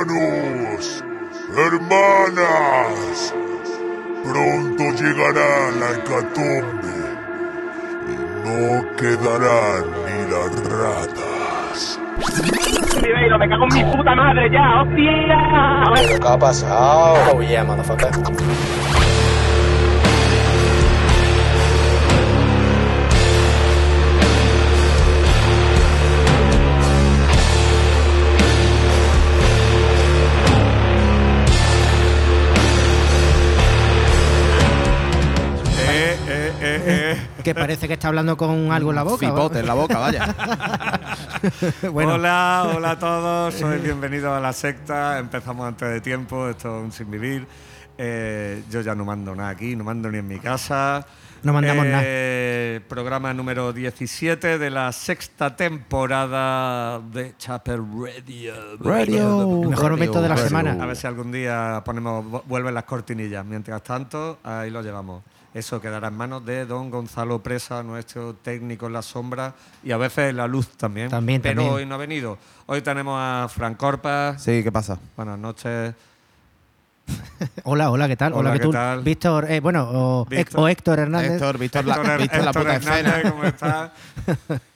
Hermanos, hermanas, pronto llegará la hecatombe y no quedarán ni las ratas. Me cago en mi puta madre ya, hostia. ¿Qué ha pasado? Oh yeah, motherfucker. Que parece que está hablando con algo en la boca. Cipote en la boca, vaya. Bueno. Hola, hola a todos, sois bienvenidos a la secta. Empezamos antes de tiempo, esto es un sin vivir. Eh, yo ya no mando nada aquí, no mando ni en mi casa. No mandamos nada. Programa número 17 de la sexta temporada de Chapel Radio. Radio. El mejor momento de la Radio. semana. A ver si algún día ponemos, vu- vuelven las cortinillas. Mientras tanto, ahí lo llevamos. Eso quedará en manos de don Gonzalo Presa, nuestro técnico en la sombra y a veces en la luz también. También, Pero también. hoy no ha venido. Hoy tenemos a Fran Corpa. Sí, ¿qué pasa? Buenas noches. Hola, hola, ¿qué tal? Hola, Hola, ¿qué ¿qué tú? tal? Víctor, eh, bueno, o, Víctor. o Héctor Hernández. Héctor, Víctor, la, Héctor- Víctor la Héctor puta Hernández. ¿cómo está?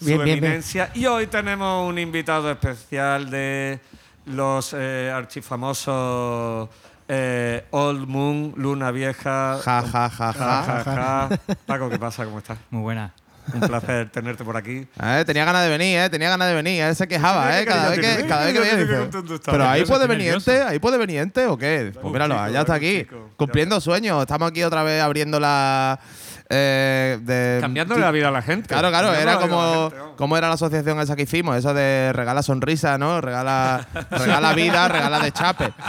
Su Bien, bien, bien. eminencia. Y hoy tenemos un invitado especial de los eh, archifamosos eh, Old Moon, Luna Vieja. Ja, ja, ja, ja. Ja, ja, ja. Paco, ¿qué pasa? ¿Cómo estás? Muy buena. Un placer tenerte por aquí. Eh, tenía ganas de venir, eh, tenía ganas de venir. Él se quejaba, eh, cada vez que, cada vez que venía. Pero ahí puede venir ente, ahí puede venir ente o qué. Pues míralo, ya está aquí, cumpliendo sueños. Estamos aquí otra vez abriendo la. Eh, de, Cambiándole la vida a la gente. Claro, claro, era como, gente, como era la asociación esa que hicimos, eso de regala sonrisa, ¿no? Regala, regala vida, regala de chape.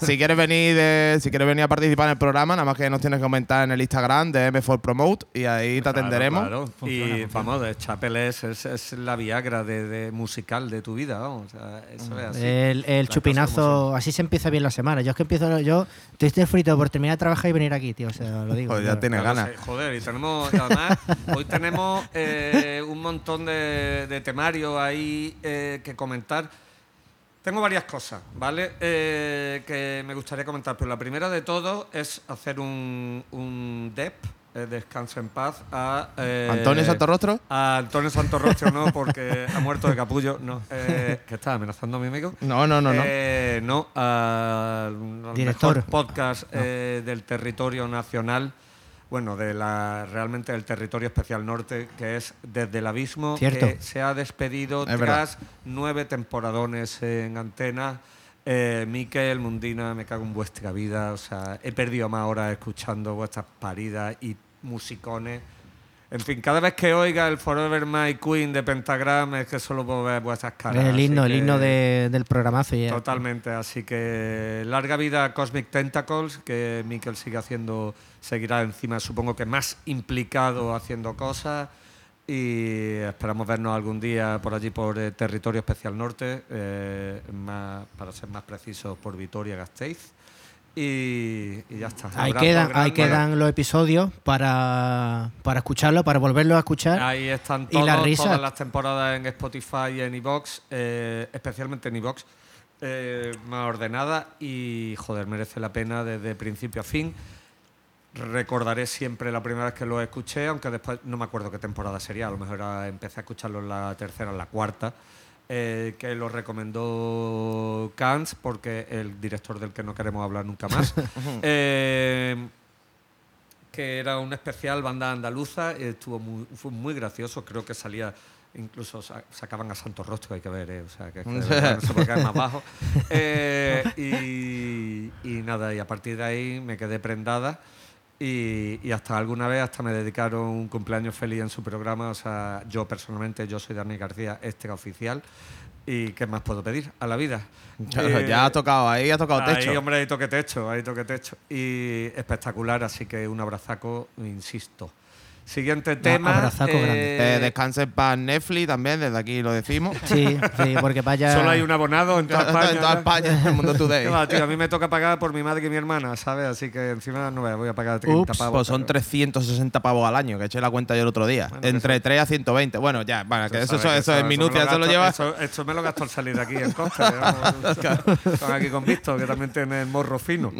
Si quieres venir de, si quieres venir a participar en el programa, nada más que nos tienes que comentar en el Instagram de M4 Promote y ahí te atenderemos. Claro, claro. Funciona, y funciona. vamos, de Chapel es, es, es la Viagra de, de musical de tu vida, vamos. O sea, eso es así. El, el chupinazo, así se empieza bien la semana. Yo es que empiezo, yo estoy frito por terminar de trabajar y venir aquí, tío. O sea, lo digo. Joder, ya tienes ganas. Joder, y tenemos, y además, hoy tenemos eh, un montón de, de temario ahí eh, que comentar. Tengo varias cosas, ¿vale? Eh, que me gustaría comentar, pero la primera de todo es hacer un, un DEP, descanso en paz, a... eh, Antonio Santorrostro. A Antonio Santorrostro no, porque ha muerto de capullo, no. eh, que está amenazando a mi amigo. No, no, no, no. Eh, no, al al Director. mejor podcast del territorio nacional, bueno, de la realmente del territorio especial norte, que es Desde el Abismo, Cierto. que se ha despedido Es tras nueve temporadones en antena. Eh, Miquel, Mundina, me cago en vuestra vida. O sea, he perdido más horas escuchando vuestras paridas y musicones. En fin, cada vez que oiga el Forever My Queen de Pentagram es que solo puedo ver vuestras caras. el himno, el himno de- del programazo. ya. Totalmente, así que larga vida a Cosmic Tentacles, que Mikel sigue haciendo, seguirá encima, supongo que más implicado haciendo cosas. Y esperamos vernos algún día por allí, por eh, Territorio Especial Norte, eh, más, para ser más precisos, por Vitoria Gasteiz. Y, y ya está. Ahí quedan, ahí quedan los episodios para, para escucharlo, para volverlo a escuchar. Ahí están Y la todos, risa. todas las temporadas en Spotify y en iVoox, eh, especialmente en iVoox, eh, más ordenada y, joder, merece la pena desde principio a fin. Recordaré siempre la primera vez que lo escuché, aunque después no me acuerdo qué temporada sería, a lo mejor era- empecé a escucharlo en la tercera, en la cuarta, eh, que lo recomendó Kant, porque el director del que no queremos hablar nunca más. Eh, que era un especial banda andaluza, estuvo muy, fue muy gracioso, creo que salía, incluso sa- sacaban a Santos Rostro, hay que ver, eh, o sea, que, es que no se puede caer más bajo. Eh, y, y nada, y a partir de ahí me quedé prendada y, y hasta alguna vez hasta me dedicaron un cumpleaños feliz en su programa, o sea, yo personalmente, yo soy Dani García, extra oficial. ¿Y qué más puedo pedir a la vida? Eh, ya ha tocado, ahí ha tocado techo. Ahí, hombre, ahí toque techo, ahí toque techo. Y espectacular, así que un abrazaco, insisto. Siguiente tema. abrazaco grande. Eh, descanse paz Netflix también, desde aquí lo decimos. Sí, sí, porque vaya. Solo hay un abonado en toda España. en toda ¿no? España, en el mundo today. ¿Qué va, tío? A mí me toca pagar por mi madre y mi hermana, ¿sabes? Así que encima no me voy a pagar 30 Ups, pavos. Pues son pero- 360 pavos al año, que eché la cuenta yo el otro día. Bueno, Entre eso- 3 a 120. Bueno, ya, bueno, que eso, eso, que es minucia, eso lo gasto- lleva. Eso, esto me lo gasto al salir de aquí en Costa. ¿no? Con aquí con Víctor, que también tiene el morro fino.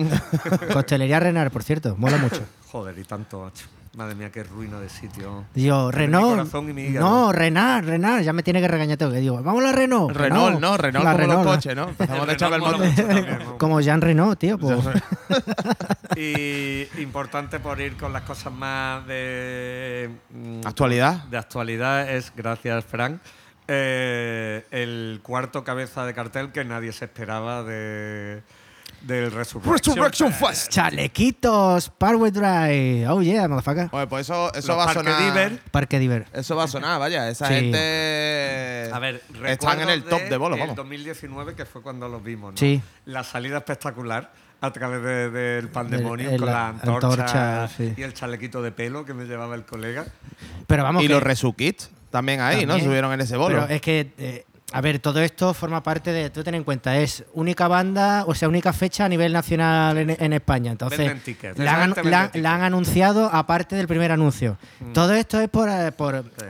Costelería Renar, por cierto, mola mucho. Joder, y tanto, macho. Madre mía, qué ruina de sitio. Digo, mi Renault. corazón y mi hígado. No, Renar, Renar, ya me tiene que regañar todo. Que digo, vamos a la Renault. Renault, ¿no? Renault la como Renault, los coches, ¿no? Empezamos de El echar el. Como Jean Renault, tío. Pues. Y importante por ir con las cosas más de mm, ¿Actualidad? De actualidad es, gracias Frank, eh, el cuarto cabeza de cartel que nadie se esperaba de del Resurrection, Resurrection Fest. Fest. Chalequitos, Power Drive. Oh yeah, motherfucker. Oye, pues eso, eso Los va a Parque sonar. Diver. Parque Diver. Eso va a sonar, vaya. Esa Sí. gente. A ver, Están en el top de bolos, vamos. 2019, que fue cuando los vimos, ¿no? Sí. La salida espectacular a través de- del pandemonium El- con el- la antorcha, antorcha, sí. y el chalequito de pelo que me llevaba el colega. Pero vamos, Y que- los Resukits también ahí, ¿no? También. Subieron en ese bolo. Pero es que, eh, a ver, todo esto forma parte de. Tú ten en cuenta, es única banda, o sea, única fecha a nivel nacional en, en España. Entonces, tickets, la han, la- han anunciado aparte del primer anuncio. Todo esto es por, eh,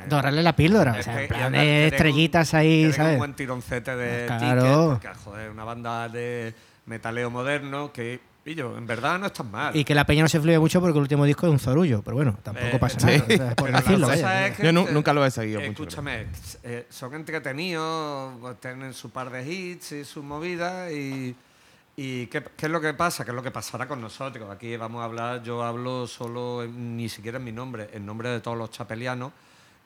dorarle la píldora. o sea, en plan de estrellitas un- ahí, ¿sabes? un buen tironcete de Claro. tickets, porque, joder, una banda de metaleo moderno que, pillo, en verdad no es tan mal. Y que la peña no se fluye mucho porque el último disco es un zorullo, pero bueno, tampoco Eh, pasa sí. nada. o sea, por Pero la decirlo, cosa vaya. es que Yo nu- te- nunca lo he seguido mucho, Escúchame, eh, son entretenidos, pues, tienen su par de hits y sus movidas y... ¿Y qué, qué es lo que pasa? ¿Qué es lo que pasará con nosotros? Aquí vamos a hablar, yo hablo solo, en- ni siquiera en mi nombre, en nombre de todos los chapelianos.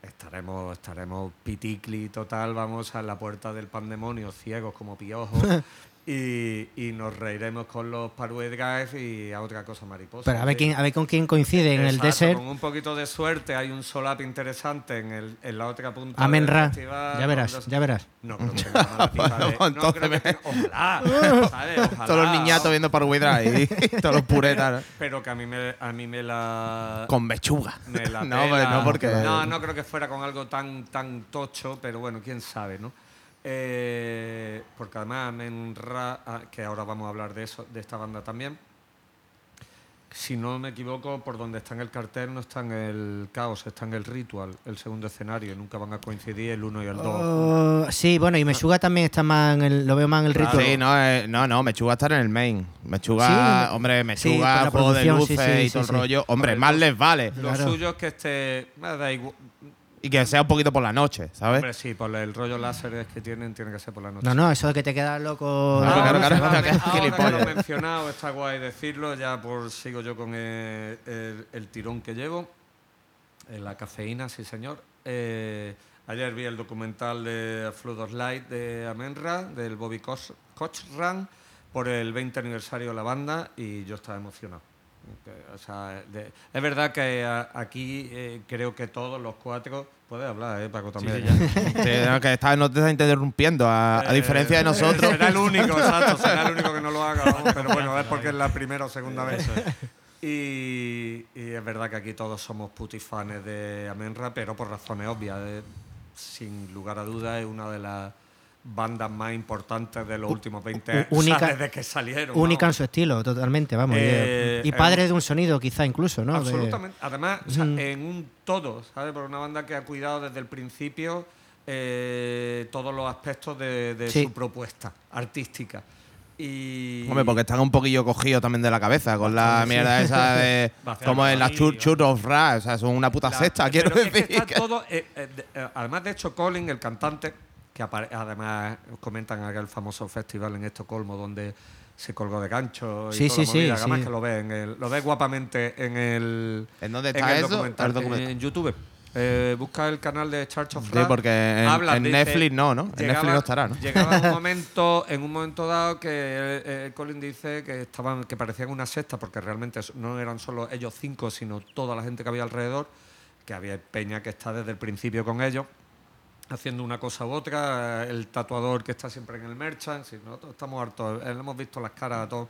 Estaremos, estaremos piticli total, vamos a la puerta del pandemonio, ciegos como piojos, y, y nos reiremos con los Parue Drive y a otra cosa mariposa. Pero a ver, quién, a ver con quién coincide en el Exacto, desert. Con un poquito de suerte hay un solap interesante en, el, en la otra punta. Amen Ra. Ya verás, ya verás. No creo que no creo que tenga- Ojalá, ¿sabes? Ojalá. Todos los niñatos viendo Drive y todos los puretas. ¿no? Pero que a mí me, a mí me la. Con mechuga. me la no, pues no, porque. No, no creo que fuera con algo tan, tan tocho, pero bueno, quién sabe, ¿no? Eh, porque además Amen Ra, que ahora vamos a hablar de eso, de esta banda también. Si no me equivoco, por donde está en el cartel no está en el caos, está en el ritual, el segundo escenario. Nunca van a coincidir el uno y el dos. Oh, sí, bueno, y Mesuga también está más en el, lo veo más en el Claro. ritual. Sí, no, eh, no, no, Mechuga está en el main. Mechuga, Sí, hombre, sí, Mechuga, la juego de producción, luces sí, sí, y todo sí, el sí. rollo. Hombre, más lo- les vale. Lo Claro. suyo es que esté. da igual. Y que sea un poquito por la noche, ¿sabes? Hombre, sí, por el rollo láser que tienen, tiene que ser por la noche. No, no, eso de que te quedas loco. Claro, no, claro, claro, Ahora, que lo he mencionado, está guay decirlo, ya por sigo yo con el, el- el tirón que llevo. Eh, la cafeína, sí señor. Eh, ayer vi el documental de Flood of Light de Amenra, del Bobby Koch- Cochran, por el 20 aniversario de la banda y yo estaba emocionado. Que, o sea, de- es verdad que a- aquí eh, creo que todos los cuatro... Puedes hablar, ¿eh, Paco? También. Sí, no, que está, no te está interrumpiendo. A, a Eh, diferencia de nosotros. Será el único, exacto, será el único que no lo haga, vamos, pero bueno, es porque es la primera o segunda vez. Y, y es verdad que aquí todos somos putifanes de Amenra, pero por razones obvias. eh, sin lugar a dudas, es una de las bandas más importantes de los últimos 20 años. única- o sea, desde que salieron. Única en su estilo, totalmente, vamos. y- Eh, y eh, padre de un sonido, quizá incluso, ¿no? De- Absolutamente. Además, o sea, en un todo, ¿sabes? Por una banda que ha cuidado desde el principio eh, todos los aspectos de, de Sí. su propuesta artística. Y Hombre, porque están un poquillo cogidos también de la cabeza con la mierda esa de. Como en las chur, chur of Ra. O sea, son una puta La- sexta, quiero pero es que decir. está todo, eh, eh, de- eh, además, de hecho, Colin, el cantante, que apare- además comentan aquel famoso festival en Estocolmo donde se colgó de gancho y Sí, toda sí, la sí, movida, además sí. que lo ve, en el- lo ve guapamente en el, ¿En dónde en está el eso? documental, El documental. En YouTube. Eh, busca el canal de Church of Sí, Ra. porque en, Habla, en dice, Netflix no, ¿no? En Netflix no estará, ¿no? Llegaba un momento, en un momento dado que eh, eh, Colin dice que estaban, que parecían una secta, porque realmente no eran solo ellos cinco, sino toda la gente que había alrededor, que había peña que está desde el principio con ellos, haciendo una cosa u otra, el tatuador que está siempre en el merchant, si nosotros estamos hartos, eh, hemos visto las caras a todos.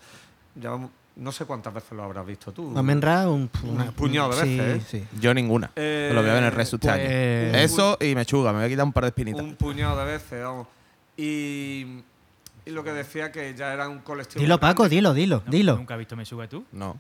Llevamos No sé cuántas veces lo habrás visto tú. Amenra, un, una- puñado de sí, veces, ¿eh? sí. Yo ninguna. Eh, lo voy a ver en el resto este pues- año. Eso y mechuga, me voy a quitar un par de espinitas. Un puñado de veces, vamos. Y, y lo que decía que ya era un colectivo. Dilo, grande. Paco, dilo, dilo, No, dilo. ¿Nunca has visto Me Suga tú? No.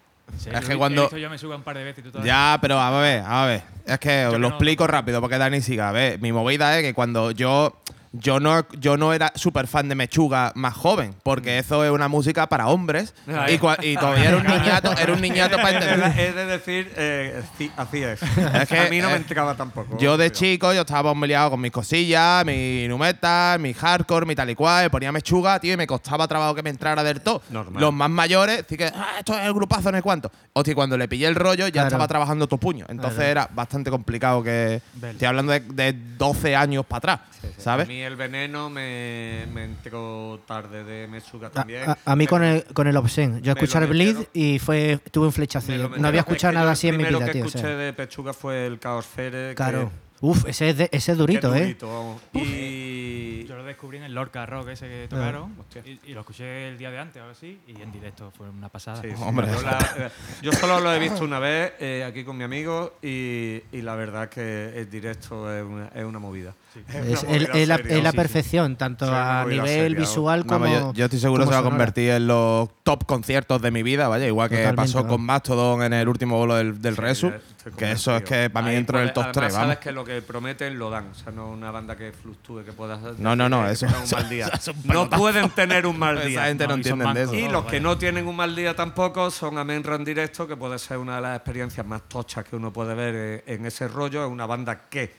Es que cuando- yo Me Suga un par de veces y tú Ya, pero a ver, a ver. Es que os lo no- explico rápido porque Dani siga. A ver, mi movida es que cuando yo. Yo no, yo no era súper fan de Mechuga más joven, porque eso es una música para hombres. Ahí. Y, y todavía era un niñato, era un niñato para entender. He de decir, eh, sí, así es. Es que, a mí no me entraba tampoco. Yo de chico, yo estaba bombeado con mis cosillas, mi numeta, mi hardcore, mi tal y cual, ponía mechuga, tío, y me costaba trabajo que me entrara del todo. Normal. Los más mayores, sí que, ah, esto es el grupazo, no sé cuánto. Hostia, cuando le pillé el rollo, ya Claro. estaba trabajando tu puño. Entonces Claro. era bastante complicado que. Vale. Estoy hablando de, de 12 años para atrás, ¿sabes? Mí el veneno me, me entró tarde de Mesuga también. a- a mí con el, con el Obscene. Yo escuché lo el Bleed y fue, tuve un flechazo. lo No había Es que escuchado nada así en mi vida, que tío. o escuché sea. de Pechuga fue el Caosfere. que- Claro. Uf, ese es, de- ese es durito, ¿eh? durito, vamos. Y. Yo lo descubrí en el Lorca Rock ese que tocaron y, y lo escuché el día de antes o algo así y en directo fue una pasada. Sí, sí, Hombre. Yo, la- eh, yo solo lo he visto una vez eh, aquí con mi amigo y, y la verdad que el directo es una, es una movida. Es, una Es, movida el- es la, es Sí, sí. perfección, tanto Sí, a nivel seria, visual como. Vamos, yo, yo estoy seguro que se va a convertir en los top conciertos de mi vida, vaya, igual que Totalmente, pasó vamos. con Mastodon en el último bolo del, del Sí, Resu, que eso es que para mí Ahí entro en el puede- top 3, además vamos. sabes que lo que prometen lo dan. O sea, no una banda que fluctúe, que pueda. No, no, no, eso- un mal día. eso es un no pelotazo. pueden tener un mal Esa día. gente no, No, y son entienden de eso. mancos. Y los que no tienen un mal día tampoco son Amenra en directo, que puede ser una de las experiencias más tochas que uno puede ver eh, en ese rollo. Es una banda que.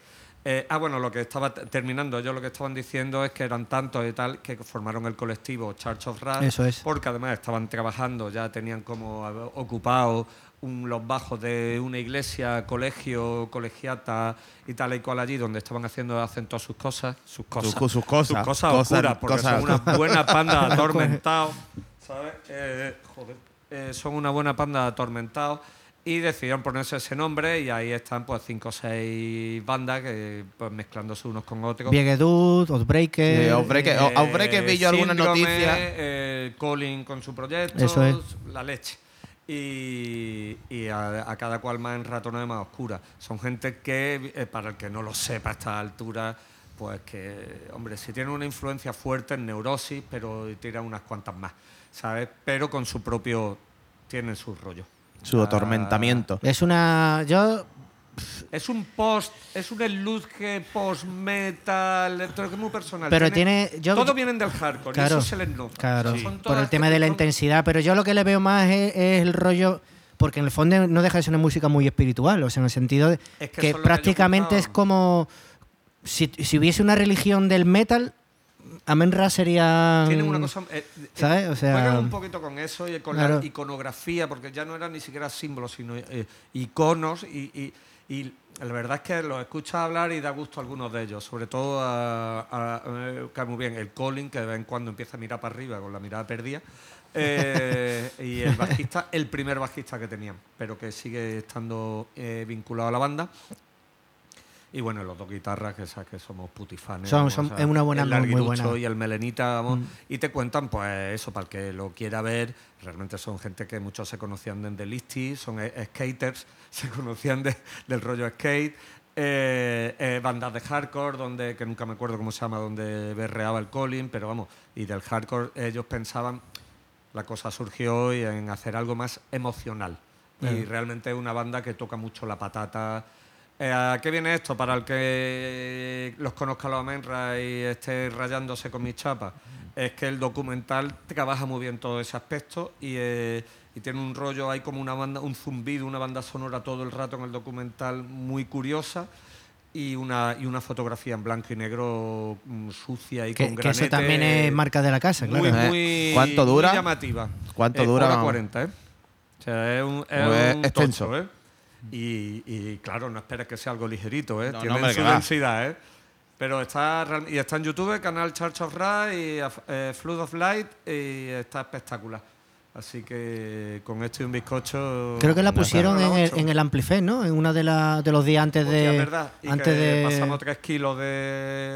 eh, ah, bueno, lo que estaba t- terminando, yo lo que estaban diciendo es que eran tantos y tal que formaron el colectivo Church of Rat. Eso es. Porque además estaban trabajando, ya tenían como ocupado un- los bajos de una iglesia, colegio, colegiata y tal y cual allí, donde estaban haciendo, hacen todas sus cosas, sus cosas, sus cosas, sus cosas cosas- oscuras, porque cosas- son una buena panda de atormentados, ¿sabes? Eh, joder, eh, son una buena panda de atormentados y decidieron ponerse ese nombre y ahí están pues cinco o seis bandas que pues mezclándose unos con otros. Viegedud, Outbreaker. Sí, Outbreaker. eh, Outbreaker vi yo alguna Síndrome, noticia. eh, Colin con su proyecto. Eso es. La leche. Y, y a, a cada cual más en ratona más oscura. Son gente que, eh, para el que no lo sepa a esta altura, pues que, hombre, si tienen una influencia fuerte en neurosis, pero tiran unas cuantas más, ¿sabes? Pero con su propio. tienen su rollo. Su atormentamiento. Es una. Yo. Es un post, es un eluge post-metal, es muy personal. Pero tiene- yo- Todos vienen del hardcore, Claro, y eso se les nota. claro. Por el tema de la son- intensidad. Pero yo lo que le veo más es, es el rollo. Porque en el fondo no deja de ser una música muy espiritual. O sea, en el sentido de Es que prácticamente es como. Si, si hubiese una religión del metal, Amenra sería. Tienen una cosa. eh, eh, ¿sabes? O sea- juegan un poquito con eso y con Claro. la iconografía, porque ya no eran ni siquiera símbolos, sino eh, iconos. Y, y- y la verdad es que los escuchas hablar y da gusto a algunos de ellos, sobre todo a, cae muy bien el Colin, que de vez en cuando empieza a mirar para arriba con la mirada perdida. eh, y el bajista, el primer bajista que tenían, pero que sigue estando eh, vinculado a la banda. Y bueno, los dos guitarras, que sabes que somos putifanes. Son- son- es una buena el muy- buena. y el melenita, vamos, Mm. y te cuentan, pues eso, para el que lo quiera ver, realmente son gente que muchos se conocían desde Listy, son eh, skaters, se conocían de- del rollo skate, eh, eh, bandas de hardcore, donde, que nunca me acuerdo cómo se llama, donde berreaba el Colin, pero vamos, y del hardcore ellos pensaban, la cosa surgió hoy en hacer algo más emocional. Y Eh. realmente es una banda que toca mucho la patata. Eh, ¿A qué viene esto? Para el que los conozca los Amenra y esté rayándose con mis chapas, es que el documental trabaja muy bien todo ese aspecto y, eh, y tiene un rollo, hay como una banda, un zumbido, una banda sonora todo el rato en el documental muy curiosa y una, y una fotografía en blanco y negro mm, sucia y Que, con que eso granete también es marca de la casa, claro. muy, Eh, muy, ¿cuánto dura? muy llamativa. ¿Cuánto Eh, dura, hora vamos? 40, ¿eh? O sea, es un, es Pues un extenso. tocho, ¿eh? Y, y, claro, no esperes que sea algo ligerito, ¿eh? No, Tiene su densidad, ¿eh? Pero está, y está en YouTube, canal Church of Rat y eh, Flood of Light, y está espectacular. Así que con esto y un bizcocho. Creo que la pusieron en el, en el Amplifest, ¿no? En uno de, la- de los días antes Hostia, de. verdad. Y antes que de. pasamos tres kilos de,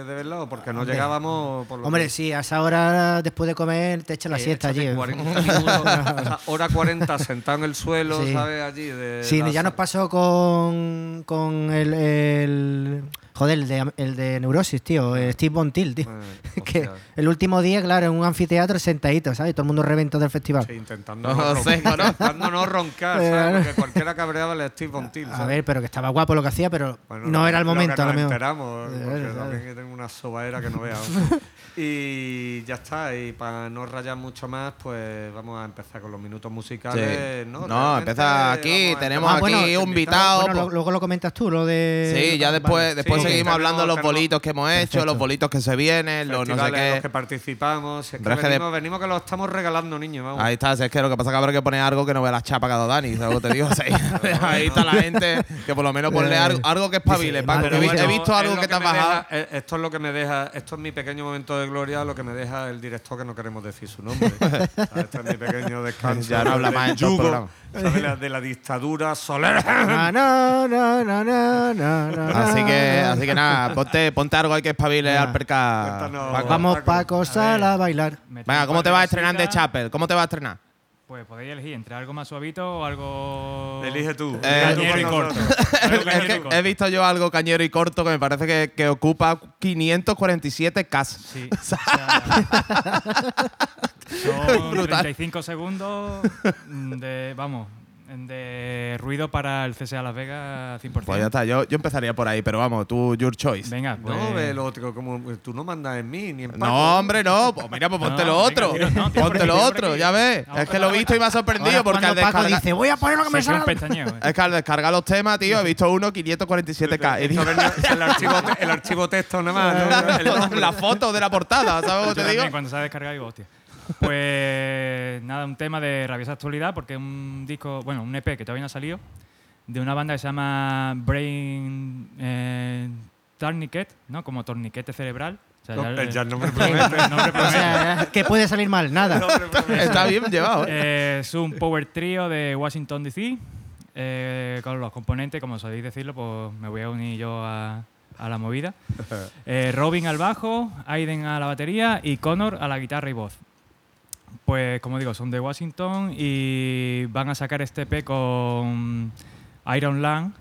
de velado porque no Hombre. llegábamos por lo Hombre, que- sí, a esa hora después de comer te echas la Eh, siesta allí. échate ¿eh? 40 minutos, hora 40 sentado en el suelo, Sí. ¿sabes? Allí. De Sí, la ya nos pasó con, con el, el- Joder, el de, el de Neurosis, tío. eh, Steve Montil, tío. Eh, que el último día, claro, en un anfiteatro sentadito, ¿sabes? Todo el mundo reventó del festival. Sí, intentando, no roncar, intentando no roncar, Eh, ¿sabes? Porque cualquiera cabreaba el Steve Von Till, A ver, pero que estaba guapo lo que hacía, pero Bueno, no era el lo momento, que a lo nos mejor. enteramos, Eh, porque que tengo una sobaera que no veas. y ya está, y para no rayar mucho más, pues vamos a empezar con los minutos musicales. Sí. No, No, empieza aquí, tenemos empezar aquí un invitado. Bueno, pues- luego lo comentas tú, lo de. Sí, ya después, Vale. después Sí, seguimos hablando de los tenemos- bolitos que hemos hecho, Perfecto. los bolitos que se vienen, los no sé los qué. que participamos. Es que que de- venimos, venimos que los estamos regalando, niños. Vamos. Ahí está, si es que lo que pasa es que habrá que poner algo que no vea la chapa que ha dado Dani, ¿sabes lo que te digo? O sea, ahí está la gente, que por lo menos ponle Eh, algo, algo que espabile, Paco, que he visto es algo lo que te has bajado. deja- eh, esto es lo que me deja, esto es mi pequeño momento de gloria, lo que me deja el director que no queremos decir su nombre. este es mi pequeño descanso. Ya no habla más yugo. La- de la dictadura solar. Así que. Así que nada, ponte, ponte algo hay que espabile al perca. Cuéntanos. Paco. Vamos, Paco. Sal a bailar. Venga, ¿cómo te vas a estrenar de. Chapel? ¿Cómo te vas a estrenar? Pues podéis elegir entre algo más suavito o algo. Elige tú. Eh, Cañero y corto. Es que he visto yo algo cañero y corto que me parece que, que ocupa 547 cas. Sí. o sea, son Brutal. 35 segundos de, vamos, de ruido para el CSA Las Vegas 100%. Pues ya está, yo, yo empezaría por ahí, pero vamos, tú, your choice. Venga, pues. No, ve lo otro, como tú no mandas en mí ni en Paco. No, hombre, no. Pues mira, pues ponte no, lo venga, otro. tiro, no, ponte lo otro, ya ves. Es que lo he visto y me ha sorprendido Ahora, porque al cuando Paco descargar. dice, voy a poner lo que me salga. eh. Es que al descargar los temas, tío, he visto uno 547K. Y digo, Esto venía- el, archivo, el archivo texto nada más. ¿no? El nombre. la foto de la portada, ¿sabes que te digo? cuando se ha descargado digo, hostia. Pues nada, un tema de rabiosa actualidad, porque es un disco, bueno, un EP que todavía no ha salido, de una banda que se llama Brain eh, Tourniquet, ¿no? Como torniquete cerebral. O sea, No, ya- ya no me el promete. nombre O promete. sea, ¿qué puede salir mal? Nada. Está bien llevado, ¿eh? Eh, es un power trio de Washington DC. eh, con los componentes, como sabéis decirlo, pues me voy a unir yo a, a la movida. Eh, Robin al bajo, Aiden a la batería y Connor a la guitarra y voz. Pues como digo, son de Washington y van a sacar este EP con Iron Lang.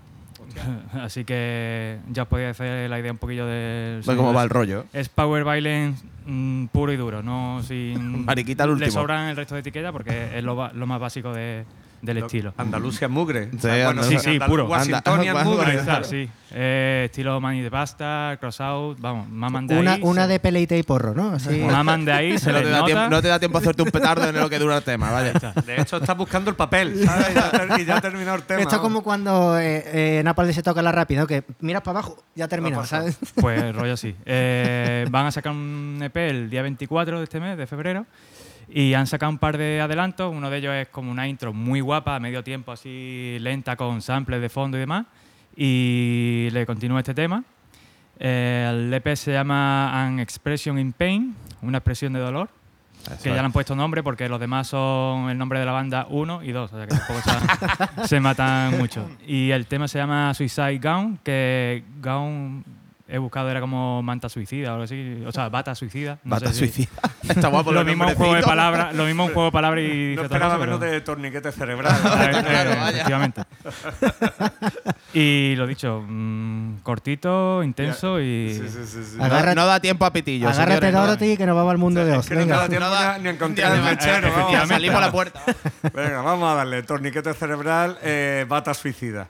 Así que ya os podéis hacer la idea un poquillo del Ve cómo va el rollo. es power violence mm, puro y duro, no sin. Mariquita el Le último. sobran el resto de etiquetas porque es lo, lo más básico de- del estilo. Andalucía Mugre. Sí, bueno, sí, sí, puro. Washingtonian Mugre. Claro, sí. Eh, estilo Money de Pasta, Crossout, vamos, maman de Una, ahí. una se- de peleite y porro, ¿no? Así. Maman de ahí, se no, te da tiempo, no te da tiempo a hacerte un petardo en lo que dura el tema, vaya. De hecho, está buscando el papel, ¿sabes? Y ya, ter- y ya ha terminado el tema. Esto es como cuando eh, eh, Napalm se toca la rápido, que miras para abajo, ya terminó, pasado. ¿sabes? Pues rollo así. Eh, van a sacar un EP el día 24 de este mes, de febrero. Y han sacado un par de adelantos. Uno de ellos es como una intro muy guapa, a medio tiempo, así lenta, con samples de fondo y demás. Y le continúa este tema. Eh, el EP se llama An Expression in Pain, una expresión de dolor. que ya le han puesto nombre porque los demás son el nombre de la banda 1 y 2, o sea que tampoco se, se matan mucho. Y el tema se llama Suicide Gown, que Gown he buscado era como manta suicida o algo así, o sea, bata suicida. no Bata sé si- suicida. Está guapo Lo mismo un juego de palabras, lo mismo un juego de palabras y No esperaba menos pero- de torniquete cerebral. Claro, vaya. efectivamente. y lo dicho, mm, cortito, intenso y Sí, sí, sí, sí. No, Agárrate- no da tiempo a pitillo. Agárrate, no da- Dorothy, que nos vamos al mundo de Es Oz. que no te Venga. da tiempo No da- ni a- ni a encontrar el mechero. vamos. la puerta. Venga, vamos a darle. Torniquete cerebral, eh, bata suicida.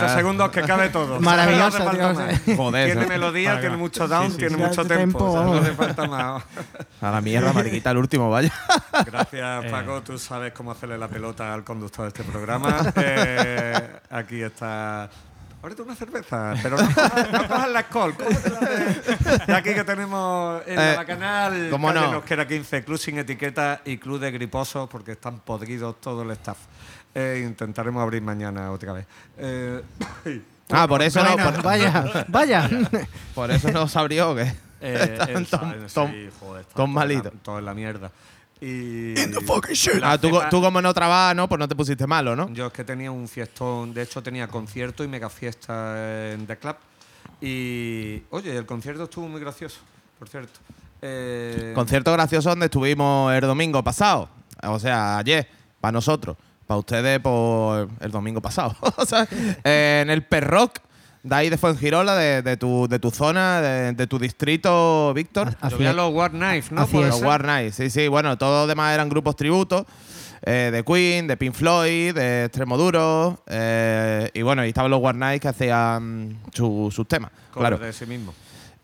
300 segundos que cabe todo. Maravilloso. No más. Joder, tiene melodía, tiene mucho down, sí, tiene mucho tempo. no hace falta más. A la mierda, mariquita, el último, vaya. Gracias, eh. Paco. Tú sabes cómo hacerle la pelota al conductor de este programa. Eh, aquí está Ahorita una cerveza, pero no, no la alcohol. De, de aquí que tenemos en eh, la canal ¿cómo no? nos queda 15, Club sin etiqueta y Club de Griposos, porque están podridos todo el staff. Eh, intentaremos abrir mañana otra vez. Eh, Ah, por eso no, por, vaya, vaya. por eso no se abrió, ¿qué? eh, Están sí, está ton todo en la- malito. Todo en la mierda. Y Ah, tú, tú como no trabajas, ¿no? Pues no te pusiste malo, ¿no? Yo es que tenía un fiestón, de hecho tenía concierto y mega fiesta en The Club. Y oye, el concierto estuvo muy gracioso, por cierto. Eh, Concierto gracioso donde estuvimos el domingo pasado. O sea, ayer, para nosotros. Para ustedes, por el domingo pasado. O sea, eh, en el Perrock, de ahí de Fuengirola, de, de tu, de tu zona, de, de tu distrito, Víctor. yo vi a los War Knife, ¿no? Los. War Nights, sí, sí. Bueno, todos los demás eran grupos tributos. eh, de Queen, de Pink Floyd, de Extremoduro. eh, y bueno, y estaban los War Nights que hacían su- sus temas. Claro. de sí mismo.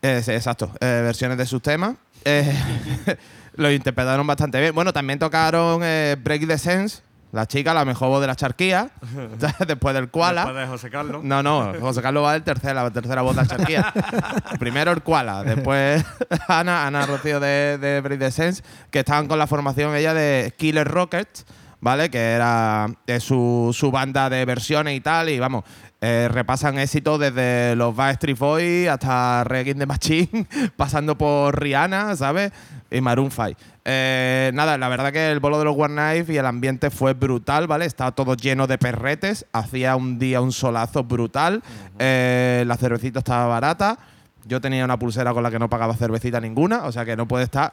Eh, sí, exacto. Eh, versiones de sus temas. Eh, lo interpretaron bastante bien. Bueno, también tocaron eh, Break the Sense, la chica, la mejor voz de la charquía, después del Koala. Después de José Carlos. No, no, José Carlos va el tercera, la tercera voz de la charquía. Primero el Koala, después Ana, Ana Rocío de, de Break the Sense, que estaban con la formación ella de Killer Rockets, ¿vale? Que era eh, su, su banda de versiones y tal, y vamos, eh, repasan éxitos desde los Backstreet Boys hasta Reggae the Machine, pasando por Rihanna, ¿sabes? Y Maroon 5. Eh, nada, la verdad que el bolo de los One Knife y el ambiente fue brutal, ¿vale? Estaba todo lleno de perretes, hacía un día un solazo brutal, eh, la cervecita estaba barata. Yo tenía una pulsera con la que no pagaba cervecita ninguna, o sea que no puede estar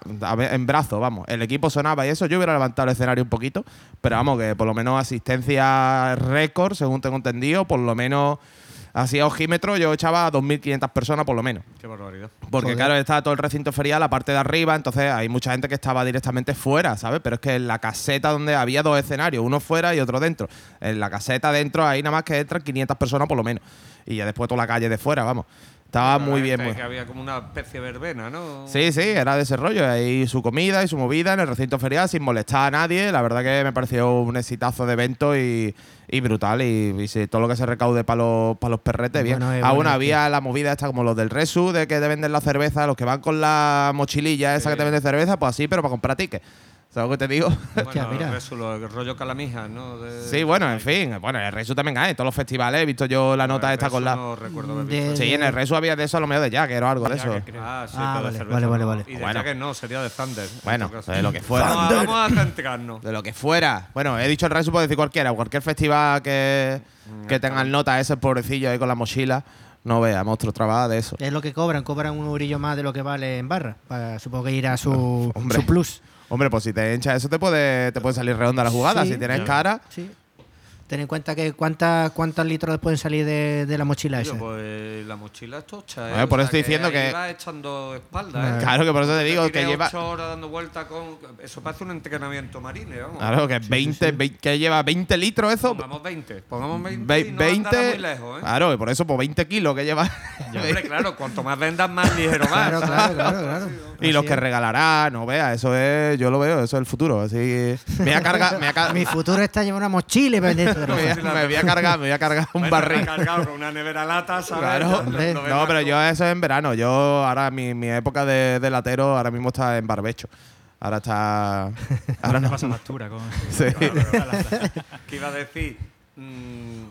en brazo, vamos. El equipo sonaba y eso, yo hubiera levantado el escenario un poquito, pero vamos, que por lo menos asistencia récord, según tengo entendido, por lo menos así a ojímetro yo echaba a 2.500 personas por lo menos. Qué barbaridad. Porque Joder. claro, estaba todo el recinto ferial, la parte de arriba, entonces hay mucha gente que estaba directamente fuera, ¿sabes? Pero es que en la caseta donde había dos escenarios, uno fuera y otro dentro. En la caseta dentro ahí nada más que entran 500 personas por lo menos. Y ya después toda la calle de fuera, vamos. Estaba muy bien, muy Que había como una especie de verbena, ¿no? Sí, sí, era de ese rollo. Ahí su comida y su movida en el recinto ferial sin molestar a nadie. La verdad que me pareció un exitazo de evento y, y brutal. Y, y sí, todo lo que se recaude para los, pa los perretes, bien. Bueno, es Aún bueno, había la movida esta como los del Resu, de que te venden la cerveza, los que van con la mochililla esa que te venden cerveza, pues así, pero para comprar tickets. ¿Sabes lo que te digo? Bueno, mira. eso, lo- el rollo calamija, ¿no? De- sí, bueno, en fin. Bueno, en el Resu también hay. En todos los festivales he visto yo la nota El esta con la. No recuerdo haber De- visto. Sí, en el Resu había de eso a lo mejor de Jagger o algo de eso. Ah, sí, Ah, vale, vale, vale, vale. Y de Bueno. Jagger no, sería de Thunder. en Bueno, caso. de lo que fuera. Vamos, a- vamos a centrarnos. De lo que fuera. Bueno, he dicho el Resu, puedo decir cualquiera. Cualquier festival que, que tenga el nota ese pobrecillo ahí con la mochila. No vea, monstruo trabaja de eso. Es lo que cobran, cobran un eurillo más de lo que vale en barra. Para, supongo que irá su, Hombre. su plus. Hombre, pues si te hinchas eso te puede, te puede salir redonda la jugada. Sí. si tienes cara. Sí. Ten en cuenta que cuántas cuántos litros pueden salir de, de la mochila esa. pues la mochila es tocha, ¿eh? Bueno, por eso estoy diciendo que- va echando espalda, ¿eh? Claro que por eso te digo que lleva. ocho horas dando vueltas con... Eso parece un entrenamiento marine, vamos. Claro, que 20, 20 que lleva 20 litros eso. Pongamos 20. Pongamos 20 Ve- y no andará muy lejos, ¿eh? Claro, y por eso, por 20 kilos que lleva. Hombre, claro, cuanto más vendas, más ligero más. Claro, claro, claro, claro. y los que regalará, no vea, eso es. Yo lo veo, eso es el futuro. Así. Me voy a cargar. Me voy a, car- Mi futuro está llevando una mochila y me voy a- cerveza. me voy a cargar, me voy a cargar un Bueno, barril. cargado con una nevera lata, ¿sabes? Claro. No, pero yo eso es en verano. Yo ahora mi, mi época de, de latero ahora mismo está en barbecho. Ahora está. Ahora no. pasa factura con. Sí. ¿Qué iba a decir? Mm,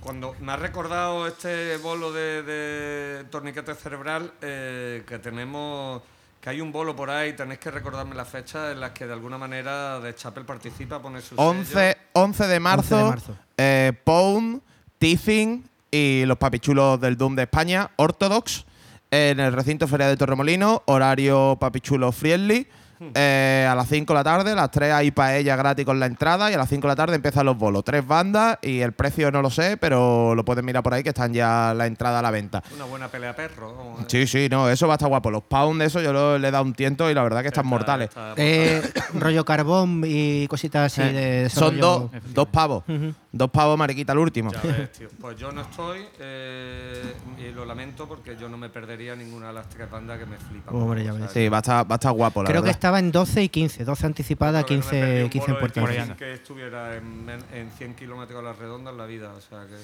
cuando me ha recordado este bolo de, de torniquete cerebral eh, que tenemos que hay un bolo por ahí tenéis que recordarme la fecha en las que de alguna manera de Chapel participa pone su 11, sello. 11 de marzo, 11 de marzo. eh, Pound, Tiffin y los papichulos del Doom de España, Orthodox, en el recinto Feria de Torremolino, horario papichulo friendly. Eh, a las 5 de la tarde, las 3 hay paella gratis con la entrada y a las 5 de la tarde empiezan los bolos. Tres bandas y el precio no lo sé, pero lo pueden mirar por ahí que están ya la entrada a la venta. una buena pelea perro. Sí, sí, no, eso va a estar guapo. Los pound, eso yo lo- le he dado un tiento y la verdad que están Está- mortales. está Eh, rollo carbón y cositas así Eh, de Son dos, dos pavos. Dos pavos mariquita el último. Ya ves, tío. Pues yo no estoy eh, y lo lamento porque yo no me perdería ninguna de las tres bandas que me flipan. Hombre, ya ves. Sí, va a estar, va a estar guapo, la Creo que verdad. estaba en 12 y 15. 12 anticipada, creo que no me 15, perdí un 15 en Puerto Rico. que estuviera en, en 100 kilómetros a la redonda en la vida. O sea que.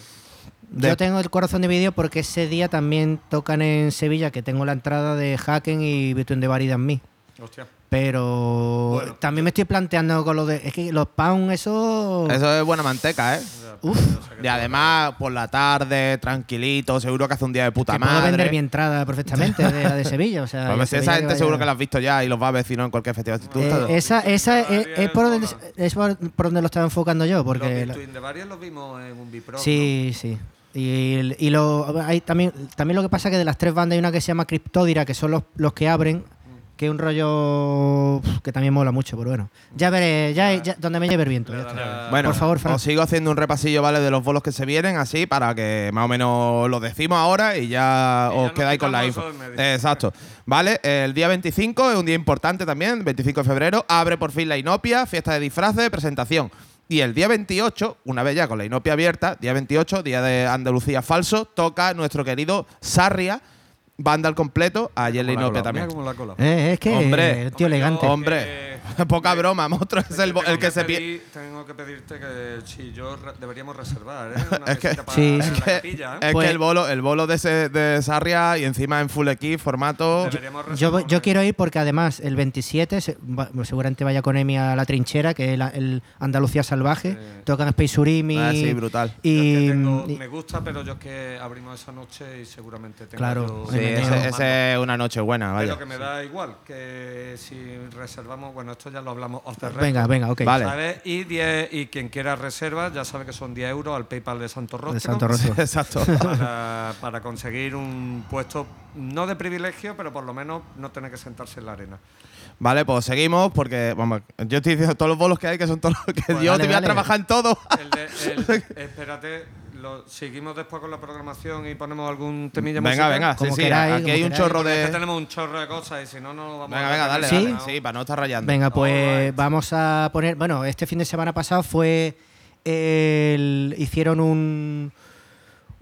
De- Yo tengo el corazón dividido porque ese día también tocan en Sevilla, que tengo la entrada de Haken y Between the Buried and Me. Hostia. Pero Bueno. también me estoy planteando con lo de. Es que los pounds, eso. Eso es buena manteca, ¿eh? Uf. Y además, por la tarde, tranquilo, seguro que hace un día de puta que puedo madre. vender mi entrada perfectamente de la de Sevilla. O sea, Pues Sevilla esa que gente seguro que la has visto ya y los va a vecinos en cualquier festival. Tú Eh, esa esa es, es por donde, es por, donde lo estaba enfocando yo. Porque los la- the Barriers los vimos en un Bipro. sí, sí. Y, y lo, hay también, también lo que pasa es que de las tres bandas hay una que se llama Cryptodira, que son los, los que abren, que un rollo que también mola mucho, pero bueno. Ya veré, ya, ya- donde me lleve el viento. ya está. Bueno, por favor, Fran. os sigo haciendo un repasillo, ¿vale? De los bolos que se vienen, así, para que más o menos lo decimos ahora y ya Y os quedáis con la info. Exacto. Vale, el día 25 es un día importante también, 25 de febrero, abre por fin la Inopia, fiesta de disfraces, presentación. Y el día 28, una vez ya con la Inopia abierta, día 28, día de Andalucía falso, toca nuestro querido Sarria, banda al completo, la Inopia también. Mira cómo la ha colado. Eh, es que Hombre. el tío Hombre, yo- elegante. Hombre, poca broma, monstruo es el, el que se pierde. Tengo que pedirte que si yo re- deberíamos reservar, ¿eh? Una Es que- para Sí, capilla, ¿eh? Es Pues- que el bolo, el bolo de, ese, de Sarria y encima en full equip, formato. Deberíamos Yo, yo quiero ir porque además el 27 se- va- seguramente vaya con Emi a la trinchera, que es la- el Andalucía Salvaje. Sí. Tocan Space Urimi. Ah, sí, brutal. Yo es Y, que tengo- y- me gusta, pero yo es que abrimos esa noche y seguramente tengo Claro, Sí, ese es una noche buena, vaya. Pero que me da igual, que si reservamos, bueno, esto ya lo hablamos off the record, venga, venga, ok. Vale. ¿sabes? Y, 10 y quien quiera reservas, ya sabe que son 10 euros al PayPal de Santo Rostro. De Santo Rostro. Exacto. para, para conseguir un puesto, no de privilegio, pero por lo menos no tener que sentarse en la arena. Vale, pues seguimos porque, vamos, yo estoy diciendo todos los bolos que hay, que son todos los que Pues yo dale, te voy a trabajar en todo. El de- el- espérate, lo, seguimos después con la programación y ponemos algún temilla Venga, musical? venga, sí, Como sí, queráis, aquí como hay un queráis. chorro Porque es que de. tenemos un chorro de cosas y si no, no lo vamos Venga, a venga, dejar dale, ¿Sí? dale. Sí, para no estar rayando. Venga, pues Alright. vamos a poner. Bueno, este fin de semana pasado fue. el- hicieron un,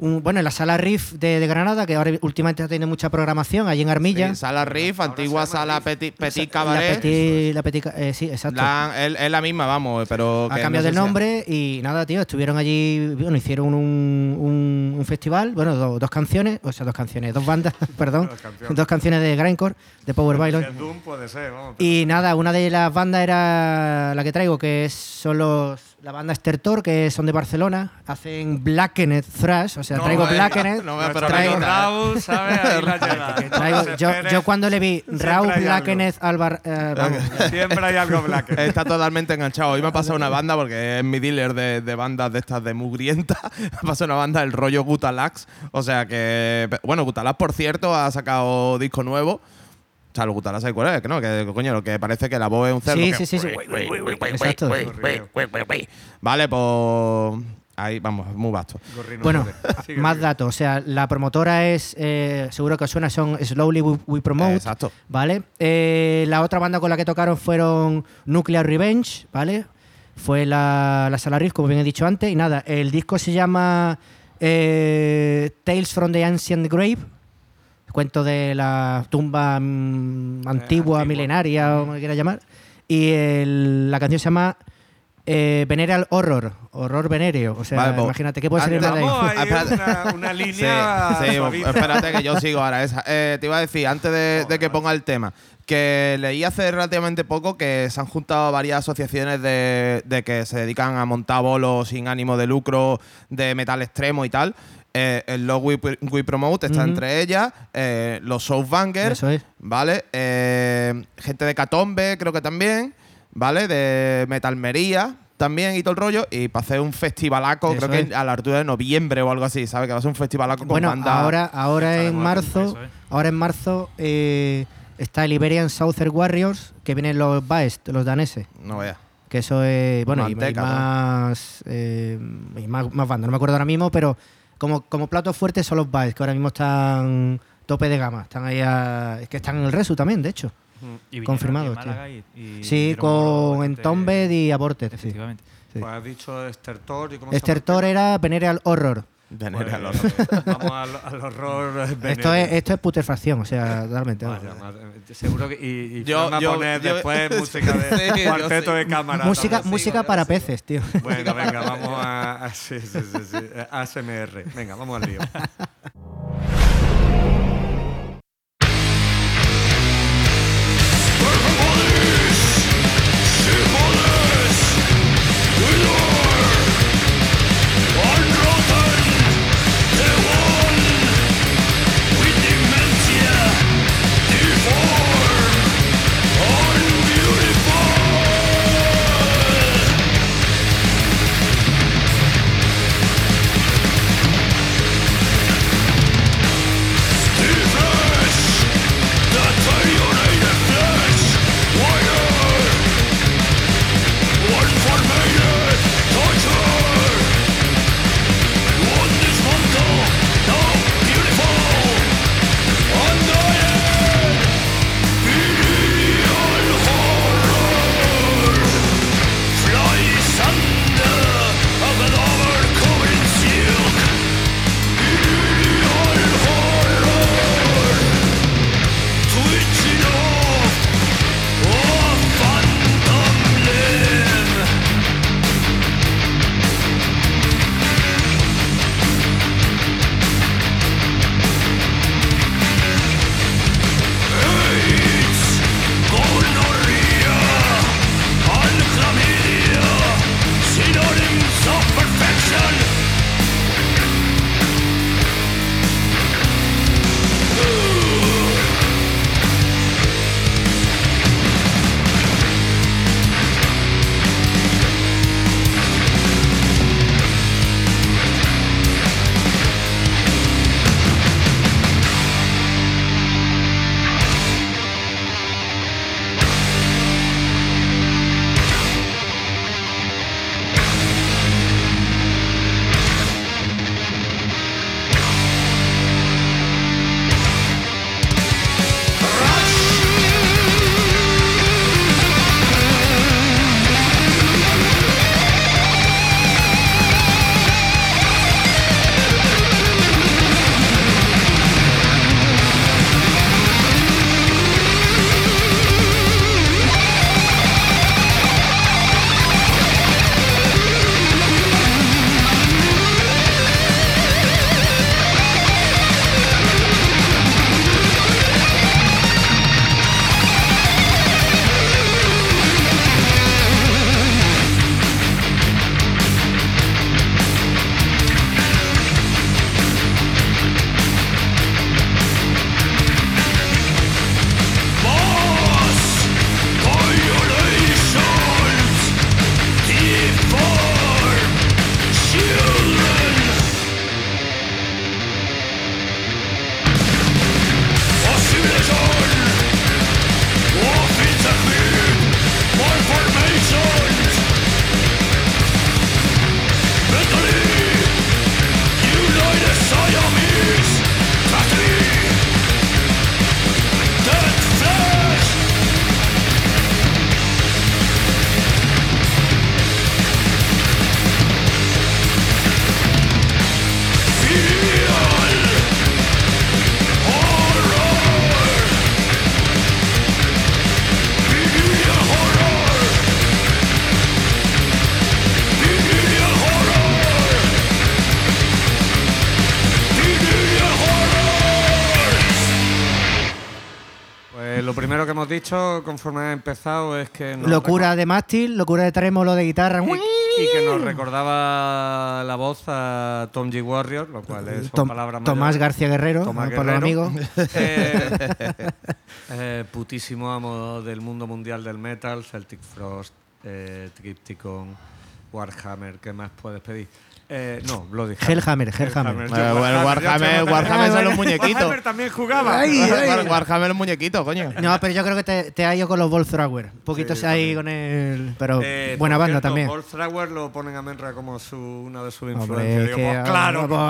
un- Bueno, en la sala Riff de, de Granada, que ahora últimamente tiene mucha programación, allí en Armilla. Sí, sala Riff, Ahora antigua sala. Petit, petit La Cabaret. Petit- la Petit- eh, sí, exacto. La- es, es la misma, vamos, pero. ha cambiado no de nombre y nada, tío, estuvieron allí, bueno, hicieron un, un- un festival, bueno, do- dos canciones, o sea, dos canciones, dos bandas, perdón, Dos canciones. dos canciones de Grindcore, de Power Si Violence. es Doom puede ser, vamos. pero- Y nada, una de las bandas era la que traigo, que es, son los, la banda Stertor, que son de Barcelona, hacen Blackened Thrash, o sea, No traigo Blackened, no me Nuestro traigo, Raúl, ¿sabes? Ahí la llega. traigo- yo, cuando le vi Raúl. Blackened Alvar, eh, vamos, Siempre hay algo black. Está totalmente enganchado. Hoy me ha pasado una banda, porque es mi dealer de, de bandas de estas de mugrienta. Me ha pasado una banda del rollo Gutalax. O sea que. Bueno, Gutalax, por cierto, ha sacado disco nuevo. O sea, los Gutalax, ¿sabes cuál es? Que no, que coño, lo que parece que la voz es un cerdo. sí, que- sí, sí, sí. Exacto. Vale, pues. Ahí, vamos, muy vasto. Gorrino Bueno, más datos. O sea, la promotora es, eh, seguro que os suena, son Slowly We, We Promote. Exacto. ¿Vale? Eh, la otra banda con la que tocaron fueron Nuclear Revenge, ¿vale? Fue la, la sala Riff, como bien he dicho antes. Y nada, el disco se llama eh, Tales from the Ancient Grave. Cuento de la tumba mm, antigua, antigua. milenaria, o como le quiera llamar. Y el- la canción se llama eh, Venereal Horror, horror venéreo. O sea, Vale, pues, imagínate, ¿qué puede ser de ahí? Ah, una, una línea sí, suavita. espérate que yo sigo ahora esa. Eh, te iba a decir, antes de, de que ponga el tema, que leí hace relativamente poco que se han juntado varias asociaciones de, de que se dedican a montar bolos sin ánimo de lucro, de metal extremo y tal. Eh, el Log We, We Promote está entre ellas, eh, los Softbangers, Eso es. ¿vale? Eh, gente de Catombe, creo que también, ¿vale? De Metalmería también y todo el rollo. Y para hacer un festivalaco, Eso creo es. que a la altura de noviembre o algo así, ¿sabes? Que va a ser un festivalaco con Bueno, bandas. ahora, ahora de en marzo, es. ahora en marzo eh, está el Iberian Southern Warriors, que vienen los Baest, los daneses. No veas. Que eso es, bueno, y- y, Manteca, más, eh, y más, más bandas, no me acuerdo ahora mismo, pero como, como platos fuertes son los Baest, que ahora mismo están tope de gama. Están ahí a- es que están en el Resu también, de hecho. Y vinieron Confirmado, aquí en tío. Málaga y- y Sí, con Entombed y Aborted. Efectivamente. Sí. Pues has dicho Estertor y cómo se Estertor llama? era Venereal Horror. Venera al Pues, horror. Vamos al, al horror. Esto es, esto es putrefacción, o sea. Vaya, madre, seguro que. Y, y Yo- a yo- poner yo- después música de Sí, cuarteto sí. de cámara. música música para peces, tío. Bueno, venga, vamos a. a- sí, sí, sí, sí. ASMR. Venga, vamos al lío. Dicho, conforme ha empezado, es que. Locura de mástil, locura de trémolo de guitarra. Y, y que nos recordaba la voz a Tom G. Warrior, lo cual es Tom- palabras Tomás. García Guerrero, Tomás por los Guerrero. amigos. Eh, eh, putísimo amo del mundo mundial del metal, Celtic Frost, eh, Tripticon, Warhammer, ¿qué más puedes pedir? Eh, no, Bloody Hammer. Hellhammer, Hellhammer. Yo, Bueno, bueno, Warhammer, Warhammer son los muñequitos. Warhammer también jugaba. Ay, ay. War- Warhammer los muñequitos, coño. No, pero yo creo que te, te ha ido con los Ball Thrower. Un poquito Sí, se ha ido con el. Pero Eh, buena banda cierto, también. Paul Thrower lo ponen a Menra como su, una de sus influencias. Digo, pues claro, poner- ¿cómo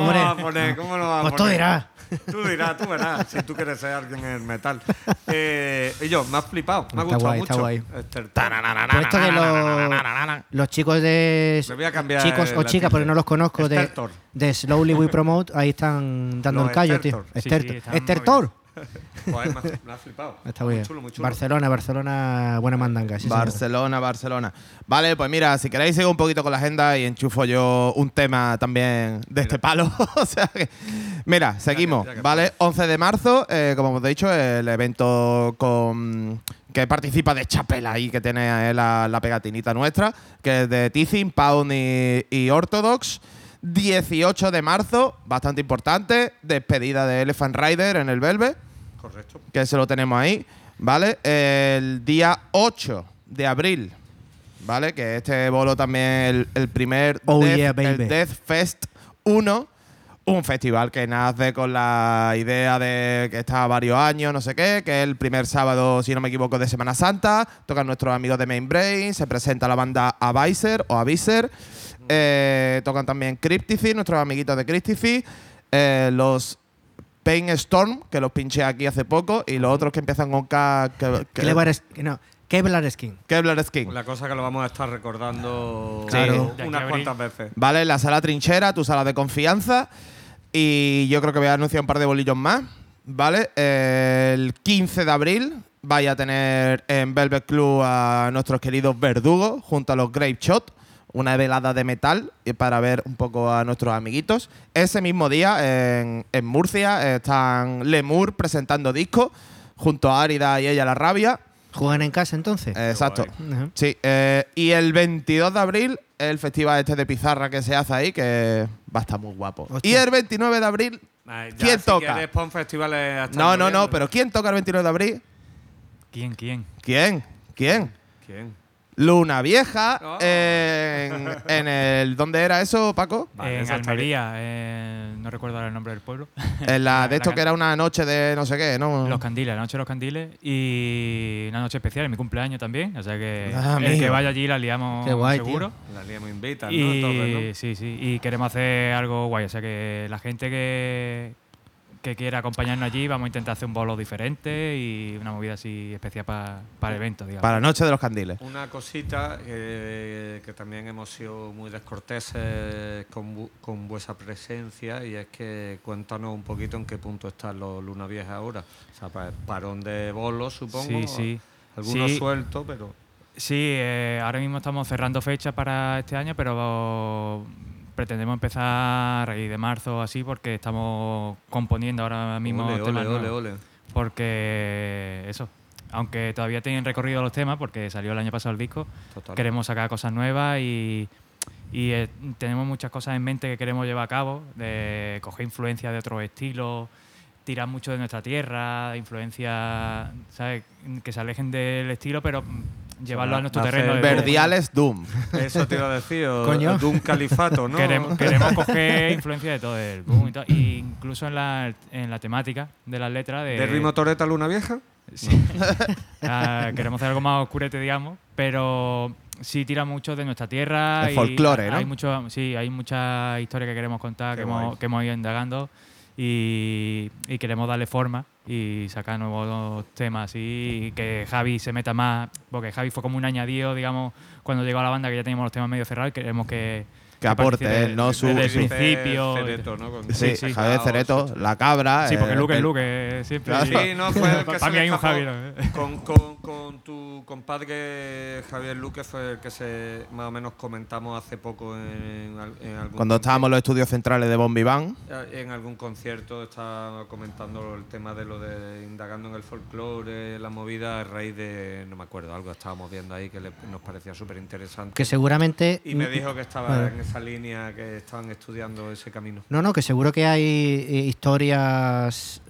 hombre. va a poner? ¿Cómo lo va a Pues tú poner? dirás. Tú dirás, tú verás, si tú quieres ser alguien en el metal. Eh, y yo, me ha flipado, me ha gustado guay, mucho. está guay. Este, Pues esto de los, chicos de Me voy a cambiar chicos o chicas, porque no los conozco de, Estertor. de Slowly We Promote, ahí están dando Los el callo, Estertor. tío. Sí, sí, Estertor. Joder, me ha, me ha flipado. Está muy bien. chulo, muy chulo. Barcelona, Barcelona, buena mandanga. sí, señor. Barcelona, Barcelona. Vale, pues mira, si queréis sigo un poquito con la agenda y enchufo yo un tema también de este palo. o sea que, mira, seguimos, ¿vale? 11 de marzo, eh, como hemos dicho, el evento con que participa de Chapela ahí, que tiene eh, la, la pegatinita nuestra, que es de Tizin, Pound y, y Orthodox. 18 de marzo, bastante importante, despedida de Elephant Rider en el Velvet Correcto. que se lo tenemos ahí, ¿vale? El día 8 de abril, ¿vale? Que este bolo también el, el primer Oh, Death, yeah, el. Death Fest 1, un festival que nace con la idea de que está varios años, no sé qué, que es el primer sábado, si no me equivoco, de Semana Santa, tocan nuestros amigos de Main Brain, se presenta la banda Aviser o Aviser, eh, tocan también Cryptici, nuestros amiguitos de Cryptici, eh, los Pain Storm, que los pinché aquí hace poco, y los otros que empiezan con K. que- que- no, Kevlar Skin. Kevlar Skin. La cosa que lo vamos a estar recordando Claro. Unas cuantas veces. Vale, la sala trinchera, tu sala de confianza. Y yo creo que voy a anunciar un par de bolillos más. Vale, el 15 de abril vaya a tener en Velvet Club a nuestros queridos verdugos junto a los Grape Shot. Una velada de metal y para ver un poco a nuestros amiguitos. Ese mismo día en, en Murcia están Lemur presentando discos junto a Árida y ella la rabia. ¿Juegan en casa entonces? Eh, Exacto. Sí, eh, y el 22 de abril, el festival este de pizarra que se hace ahí, que va a estar muy guapo. Hostia. Y el 29 de abril, Ay, ya, ¿quién si toca? quieres, pon festivales hasta no, no, no, pero ¿quién toca el 29 de abril? ¿Quién, quién? ¿Quién? ¿Quién? ¿Quién? Luna Vieja Oh. en, en el... ¿Dónde era eso, Paco? Vale, en Almería, eh, no recuerdo ahora el nombre del pueblo. En la de esto la que era una noche de no sé qué, ¿no? Los candiles, la noche de los candiles y una noche especial, en mi cumpleaños también. O sea que Ah, el amigo. que vaya allí la liamos Qué guay, tío. seguro. La Lía me invita, ¿no? Y Entonces, sí, sí, y queremos hacer algo guay. O sea que la gente que, que quiera acompañarnos allí, vamos a intentar hacer un bolo diferente y una movida así especial pa- para el evento, digamos. Para la noche de los candiles. Una cosita eh, que también hemos sido muy descorteses con, con vuestra presencia y es que cuéntanos un poquito en qué punto están los Luna Vieja ahora. O sea, pa- parón de bolos, supongo. Sí, sí. Algunos Sí. sueltos, pero... Sí, eh, ahora mismo estamos cerrando fechas para este año, pero pretendemos empezar a raíz de marzo o así porque estamos componiendo ahora mismo ole, temas ole, ole, nuevos. ole. Porque eso, aunque todavía tienen recorrido los temas porque salió el año pasado el disco, Total. queremos sacar cosas nuevas y, y, eh, tenemos muchas cosas en mente que queremos llevar a cabo, de coger influencia de otros estilos, tirar mucho de nuestra tierra, influencia, ¿sabes? Que se alejen del estilo, pero llevarlo a nuestro terreno. de- Verdiales Doom. Eso te iba a decir, o- Coño. de un califato, ¿no? Queremos, queremos coger influencia de todo el boom y todo, y incluso en la, en la temática de las letras de, ¿De ritmo Toreta Luna Vieja? Sí. Ah, queremos hacer algo más oscurete, digamos, pero sí tira mucho de nuestra tierra. El y folclore, ¿no? Hay mucho, sí, hay mucha historia que queremos contar, Qué que guay. hemos, que hemos ido indagando y, queremos darle forma y sacar nuevos temas y que Javi se meta más, porque Javi fue como un añadido, digamos, cuando llegó a la banda que ya teníamos los temas medio cerrados queremos que... Que aporte él, ¿no? Su- desde el su- principio. Cereto, ¿no? Con- Sí, sí, Javier Cereto, la cabra. Sí, porque eh, Luke es el- Luke, siempre. Claro. Sí, no, fue el que se hay un escapó. Javi. ¿no? Con, con, con tu compadre Javier Luque fue el que se más o menos comentamos hace poco en, en algún Cuando estábamos en los estudios centrales de Bombi Bang. eh, en algún concierto estaba comentando el tema de lo de indagando en el folclore, la movida a raíz de, no me acuerdo, algo estábamos viendo ahí que le- nos parecía súper interesante. Que seguramente. Y me dijo que estaba Bueno. en esa línea, que estaban estudiando ese camino. No, no, que seguro que hay eh, historias.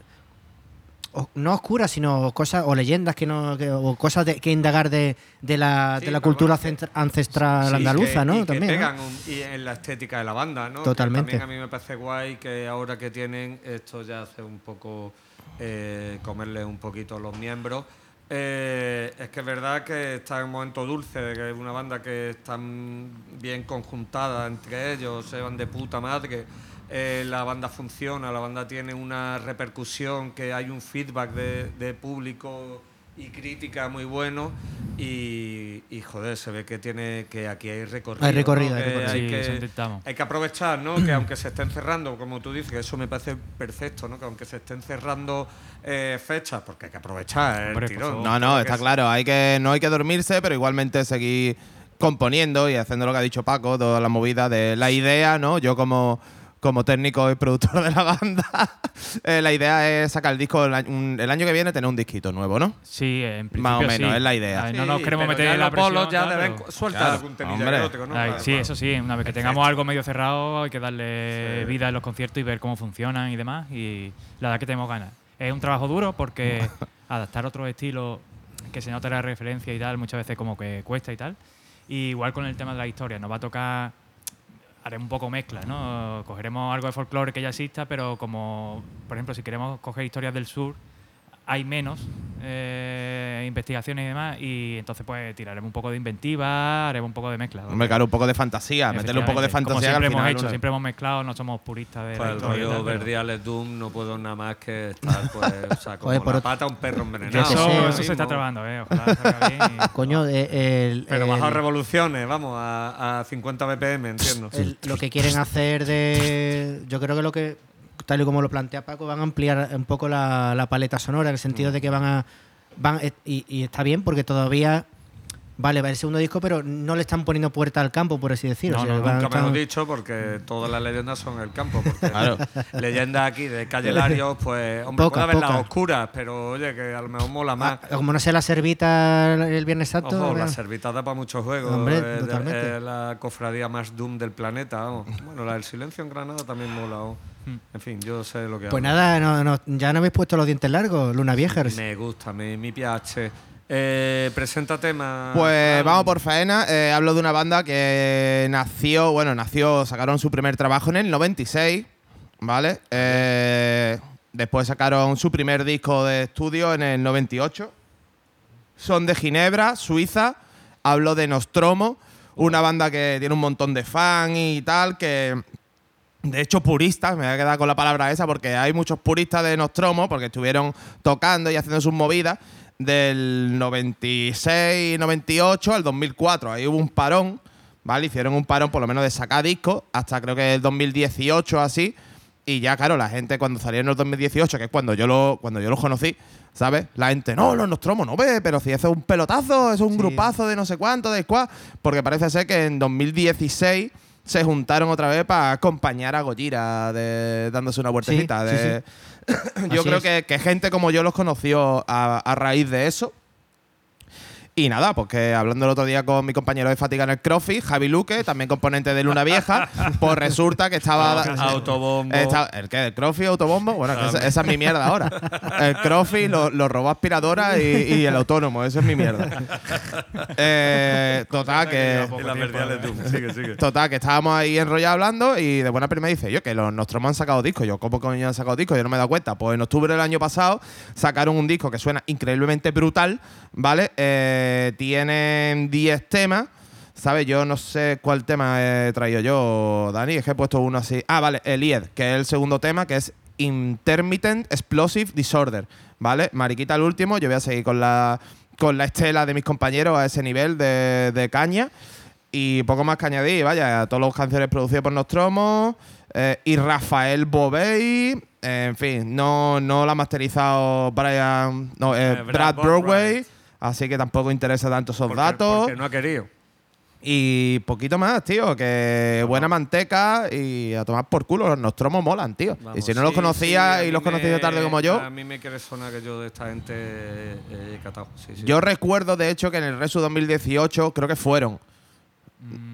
no oscuras, sino cosas o leyendas que no que- o cosas de, que indagar de, de la, Sí, de la cultura bueno, ancestral Sí, andaluza, que- ¿no? y que También. ¿no? pegan un- y en la estética de la banda, ¿no? Que Totalmente. también a mí me parece guay que ahora que tienen esto ya hace un poco eh, comerle un poquito a los miembros. Eh, es que es verdad que está en un momento dulce, que es una banda que están bien conjuntada entre ellos, se van de puta madre. eh, la banda funciona, la banda tiene una repercusión, que hay un feedback de público y crítica muy bueno. Y, y, joder, se ve que tiene que aquí hay recorrido. Hay recorrido, ¿no? hay Que recorrido. Hay que aprovechar, ¿no? que aunque se estén cerrando, como tú dices, que eso me parece perfecto, ¿no? Que aunque se estén cerrando eh, fechas, porque hay que aprovechar el Hombre, por tirón. No, no, está es- claro. Hay que, no hay que dormirse, pero igualmente seguir componiendo y haciendo lo que ha dicho Paco, toda la movida de la idea, ¿no? Yo como, como técnico y productor de la banda, eh, la idea es sacar el disco el año, un- el año que viene, tener un disquito nuevo, ¿no? Sí, en principio Más o menos, sí. es la idea. A ver, Sí, no nos queremos meter ya en la presión, ya tal, deben pero- suelta Claro, algún ¿no? Ay, sí, eso sí, una vez que tengamos algo medio cerrado hay que darle vida en los conciertos y ver cómo funcionan y demás. Y la verdad que tenemos ganas. Es un trabajo duro porque adaptar otros estilos que se nota la referencia y tal, muchas veces como que cuesta y tal. Y igual con el tema de la historia, nos va a tocar, haremos un poco mezcla, ¿no? Cogeremos algo de folclore que ya exista, pero como, por ejemplo, si queremos coger historias del sur, hay menos eh, investigaciones y demás, y entonces pues tiraremos un poco de inventiva, haremos un poco de mezcla. Hombre, claro, un poco de fantasía, meterle un poco de fantasía Como siempre al final. hemos hecho, ¿no? siempre hemos mezclado, no somos puristas de Pues el rollo Verdiales Doom no puedo nada más que estar, pues, o sea, como la pata a un perro envenenado. Eso, sé, eso ahora se está trabajando, ¿eh? Ojalá salga bien. y- Coño, eh, el, Pero el- bajo revoluciones, vamos, a, a 50 BPM, entiendo. el- lo que quieren hacer de. Yo creo que lo que, tal y como lo plantea Paco, van a ampliar un poco la, la paleta sonora, en el sentido de que van a. Van, eh, y, y está bien porque todavía. Vale, va el segundo disco, pero no le están poniendo puerta al campo, por así decirlo. No, O sea, no, Nunca me lo he dicho porque todas las leyendas son el campo. Porque Claro. leyendas aquí de Calle Larios, pues, hombre, Pocas, puede haber las oscuras, pero oye, que a lo mejor mola más. Ah, como no sea la servita el Viernes Santo. Ojo, la servita da para muchos juegos. Hombre, eh, de- totalmente. eh, la cofradía más doom del planeta. vamos. Bueno, la del silencio en Granada también mola. vamos. Hmm. En fin, yo sé lo que Pues nada, no, no, ya no habéis puesto los dientes largos, Luna Vieja. Me gusta, mi, mi pH. Eh, presenta tema. Pues vamos por faena. Eh, hablo de una banda que nació, bueno, nació, sacaron su primer trabajo en el 96, ¿vale? Eh, después sacaron su primer disco de estudio en el 98. Son de Ginebra, Suiza. Hablo de Nostromo, una banda que tiene un montón de fans y tal, que de hecho, puristas, me voy a quedar con la palabra esa, porque hay muchos puristas de Nostromo, porque estuvieron tocando y haciendo sus movidas del 96, 98 al 2004. Ahí hubo un parón, ¿vale? Hicieron un parón por lo menos de sacar discos hasta creo que el 2018 así. Y ya, claro, la gente cuando salieron en el 2018, que es cuando yo lo, cuando yo los conocí, ¿sabes? La gente, no, los Nostromo no ve, pero si eso es un pelotazo, eso es un Sí. grupazo de no sé cuánto, de squad. Porque parece ser que en 2016 se juntaron otra vez para acompañar a Gojira de, dándose una vueltecita. Sí, de- yo Así creo es. que, que gente como yo los conoció a, a raíz de eso. Y nada, pues que hablando el otro día con mi compañero de Fatiga en el Crofi, Javi Luque, también componente de Luna Vieja, pues resulta que estaba. Autobombo. Está- ¿El qué? ¿El Crofi Autobombo? Bueno, esa, esa es mi mierda ahora. El Crofi, lo, lo robó aspiradora y, y el autónomo, eso es mi mierda. Eh, total, que. Y la Verdiales Doom. Sigue, sigue. Total, que estábamos ahí enrollados hablando y de buena primera dice, yo que los Nostromo han sacado discos. Yo, ¿cómo coño han sacado discos? Yo no me he dado cuenta. Pues en octubre del año pasado sacaron un disco que suena increíblemente brutal, ¿vale? Eh, tienen 10 temas. ¿Sabes? Yo no sé cuál tema he traído yo, Dani. Es que he puesto uno así. Ah, vale, Elied, que es el segundo tema, que es Intermittent Explosive Disorder. ¿Vale? Mariquita el último. Yo voy a seguir con la, con la estela de mis compañeros a ese nivel de, de caña. Y poco más que añadir, vaya, todas las canciones producidas por Nostromo eh, y Rafael Bovey. eh, en fin, no, no la ha masterizado Brian, no, eh, Eh, Brad Brad, Broadway. Broadway, así que tampoco interesa tanto esos Porque- datos. Porque no ha querido. Y poquito más, tío, que buena manteca y a tomar por culo. Los Nostromo molan, tío. y si no los sí, conocías sí, a y los conocías me- tarde como yo, A mí me quiere sonar que yo de esta gente eh, he catado. Sí, sí. yo recuerdo de hecho que en el Resu 2018 creo que fueron.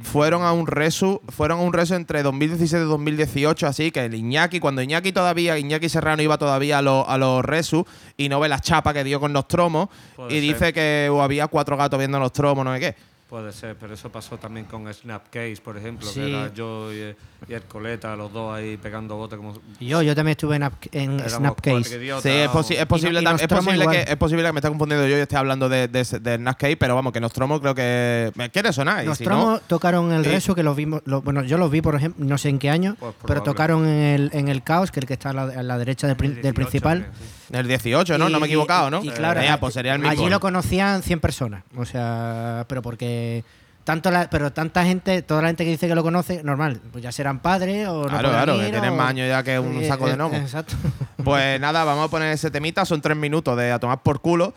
Fueron a un resu, fueron a un resu entre 2016 y 2018, así que el Iñaki, cuando Iñaki todavía, Iñaki Serrano iba todavía a, los- a los resu y no ve la chapa que dio con Nostromo Puede y ser. dice que había cuatro gatos viendo Nostromo, no sé qué. Puede ser, pero eso pasó también con Snapcase, por ejemplo, Sí. que era yo y, y el Coleta, los dos ahí pegando bote como. Yo, yo también estuve en, en Snapcase. idiotas, Sí, es, vamos. posi- es posible, y es, Nostromo posible igual. que, es posible que me esté confundiendo yo y esté hablando de, de, de Snapcase, pero vamos, que Nostromo creo que me quiere sonar. y si Nostromo no, tocaron el Sí. Resu, que los vimos, lo- bueno, yo los vi, por ejemplo, no sé en qué año, Pues pero tocaron en el, en el Caos, que es el que está a la, a la derecha del, del 18 principal. también, sí. El 18, ¿no? no me he equivocado, ¿no? Y claro, Eh, pues sería el mismo. allí lo conocían 100 personas. O sea, pero porque tanto la, pero tanta gente, toda la gente que dice que lo conoce, normal, pues ya serán padres o no Claro, claro, que ir, tienen o- más años ya que un saco de eh, gnomo. Exacto. Pues nada, vamos a poner ese temita, son tres minutos de a tomar por culo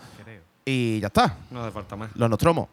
y ya está. No hace falta más. Los Nostromos.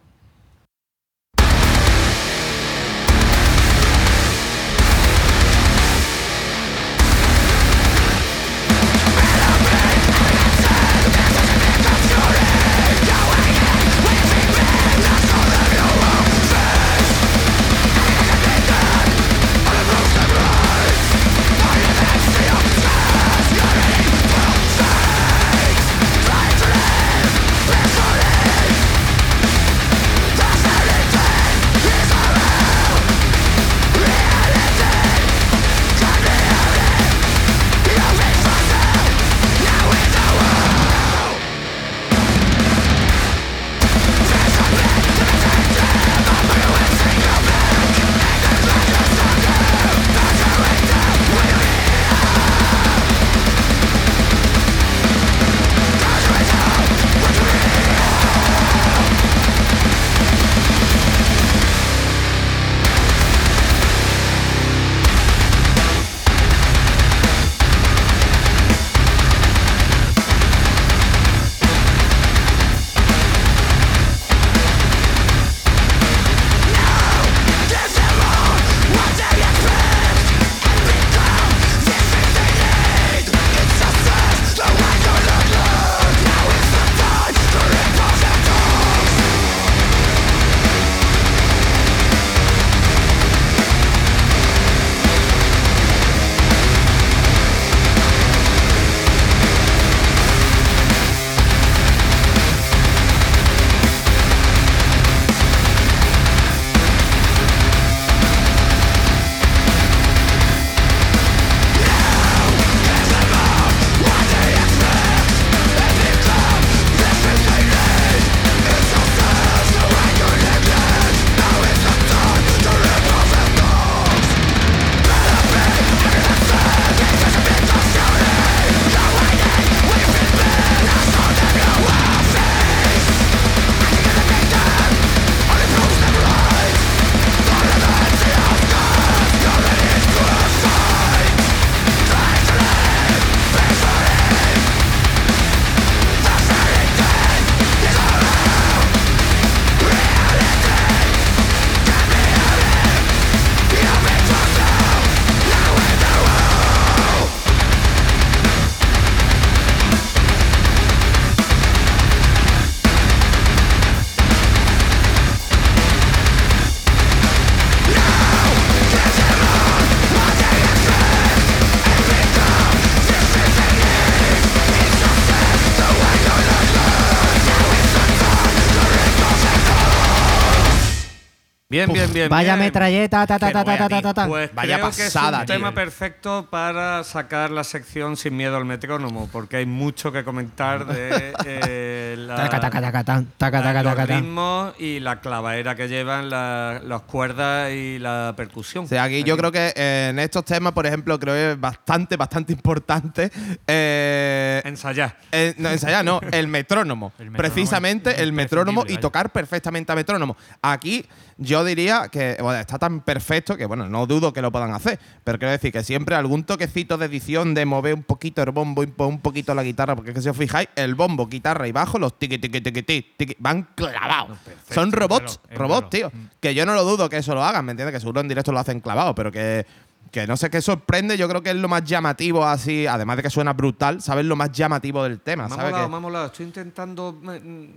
Bien, bien, bien. Vaya bien. metralleta, ta, ta, ta, ta, ta, ta. Pues Vaya creo que es pasada, un tío. tema perfecto para sacar la sección sin miedo al metrónomo, porque hay mucho que comentar de eh, la- Taca, taca, taca, tan, taca, taca, los taca, tan. ritmos y la clavaera que llevan la- las cuerdas y la percusión. O sea, aquí yo creo que eh, en estos temas, por ejemplo, creo que es bastante, bastante importante. eh, Ensayar. eh, no, ensayar, no, el metrónomo. El metrónomo Precisamente el metrónomo y tocar perfectamente a metrónomo. Aquí yo diría que bueno, está tan perfecto que, bueno, no dudo que lo puedan hacer, pero quiero decir que siempre algún toquecito de edición de mover un poquito el bombo y un poquito la guitarra, porque es que si os fijáis, el bombo, guitarra y bajo, los tiqui, tiqui, tiqui, tiqui, tiqui, van clavados. Son robots, es robots, malo. tío. Mm. Que yo no lo dudo que eso lo hagan, ¿me entiendes? Que seguro en directo lo hacen clavado, pero que, que no sé qué sorprende. Yo creo que es lo más llamativo así, además de que suena brutal, ¿sabes? Lo más llamativo del tema, Me ha ¿sabes? molado, Que- me ha molado. Estoy intentando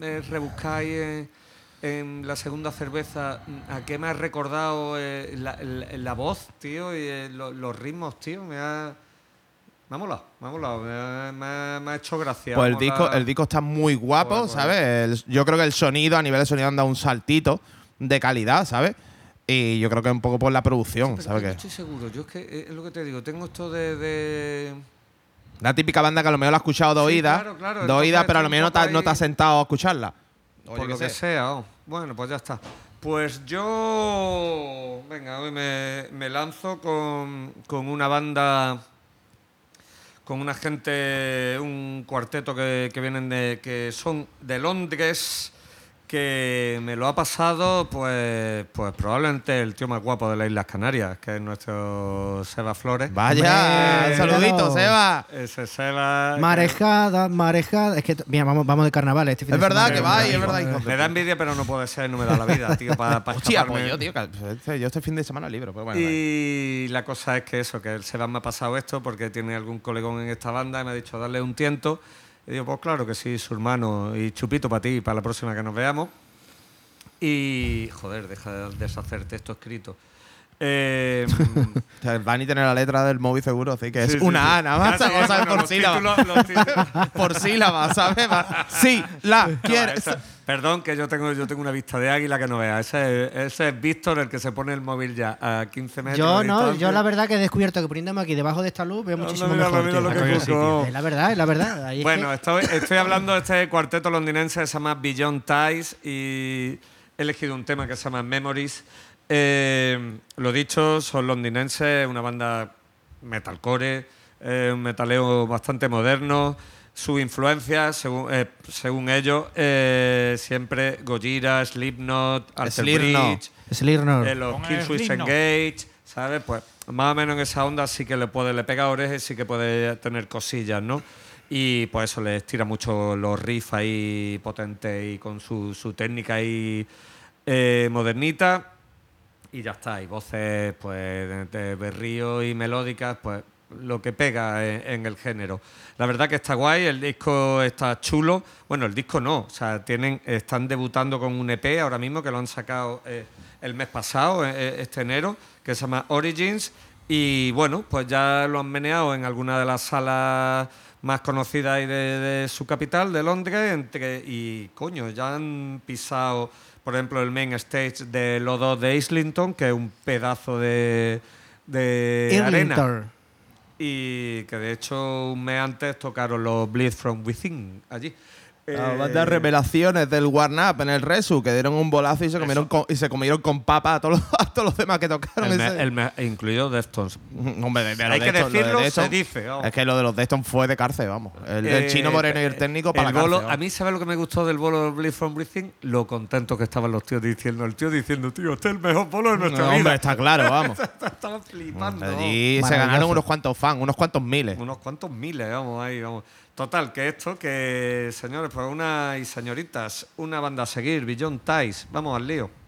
eh, rebuscar ahí en, en la segunda cerveza a qué me ha recordado eh, la, la- la voz, tío, y eh, lo- los ritmos, tío. Me ha, me ha molado, me ha molado, me ha, me ha- me ha hecho gracia. Pues el disco, el disco está muy guapo. ¿sabes? El- yo creo que el sonido, a nivel de sonido, han dado un saltito de calidad, ¿sabes? Y yo creo que un poco por la producción, ¿sabes? no Que estoy seguro. Yo es que eh, es lo que te digo. Tengo esto de. de- la típica banda que a lo mejor la has escuchado de Sí, oídas, claro, claro, de oídas, pero a lo mejor no te, no te has sentado a escucharla. O por lo que sea. oh. Bueno, pues ya está. Pues yo. Venga, hoy me, me lanzo con, con una banda. con una gente, un cuarteto que, que vienen de, que son de Londres, que me lo ha pasado, pues, pues probablemente el tío más guapo de las Islas Canarias, que es nuestro Seba Flores. Vaya, saludito. Seba. Ese Seba. Marejada, marejada. Es que, mira, vamos, vamos de carnaval este fin Es de verdad semana. que va, es verdad. hijo Me da envidia, pero no puede ser, no me da la vida, tío, para pa Hostia, escaparme. pues yo, tío, que- este- yo este fin de semana libre, pues bueno. Y la cosa es que eso, que el Sebas me ha pasado esto porque tiene algún colegón en esta banda y me ha dicho darle un tiento. Y digo, pues claro que sí, su hermano. Y chupito para ti, para la próxima que nos veamos. Y, joder, deja de deshacerte esto escrito. Eh, O sea, van y tener la letra del móvil seguro, sí, que es sí, una sí. A, nada más, Casi, o sea, bueno, por sílaba. títulos- los títulos- por sílaba, ¿sabes? Sí, la, No, quieres. esa- perdón, que yo tengo, yo tengo una vista de águila que no vea. Ese, es- ese es Víctor, el que se pone el móvil ya a 15 metros. Yo no, yo la verdad que he descubierto que poniéndome aquí debajo de esta luz veo Anda, muchísimo mira, mejor. tío. lo que. Es la verdad, es la verdad. Ahí es Bueno, que- estoy, estoy hablando de este cuarteto londinense que se llama Beyond Ties y he elegido un tema que se llama Memories. Eh, lo dicho, son londinenses, una banda metalcore, eh, un metaleo bastante moderno. Su influencia, según, eh, según ellos, eh, siempre Gojira, Slipknot, Alter Slipknot. Bridge, Slipknot. eh, los Killswitch. Engage, ¿sabes? Pues más o menos en esa onda sí que le puede, le pega orejas y sí que puede tener cosillas, ¿no? Y pues eso les tira mucho los riffs ahí potentes y con su, su técnica ahí eh, modernita. Y ya está, y voces pues de, berrío y melódicas, pues lo que pega en, el género. La verdad que está guay, el disco está chulo. Bueno, el disco no, o sea, tienen, están debutando con un EP ahora mismo que lo han sacado eh, el mes pasado, eh, eh, este enero, que se llama Origins. Y bueno, pues ya lo han meneado en alguna de las salas más conocidas de, de su capital, de Londres, entre, y coño, ya han pisado, por ejemplo, el main stage de los dos de Islington, que es un pedazo de, de arena. Y que de hecho un mes antes tocaron los Bleed From Within allí. Eh, de revelaciones del Warn Up en el Resu, que dieron un bolazo y se comieron con, y se comieron con papa a todos los, a todos los demás que tocaron. el me- ese- el me- incluido Deftones. Hombre, de- de Hay de que de decirlo, Deftones- se dice, vamos. Es que lo de los Deftones fue de cárcel, vamos. El, el Eh, chino moreno y el técnico para el la bolo- cárcel. A mí, ¿sabes lo que me gustó del bolo de Bleed From Within? Lo contento que estaban los tíos diciendo. El tío diciendo, tío, este es el mejor bolo de nuestra No, vida. hombre, está claro, vamos. Estaban flipando. Allí se ganaron unos cuantos fans, unos cuantos miles. Unos cuantos miles, vamos ahí, vamos. Total, que esto, que señores, pues una y señoritas, una banda a seguir, Beyond Ties. Vamos al lío.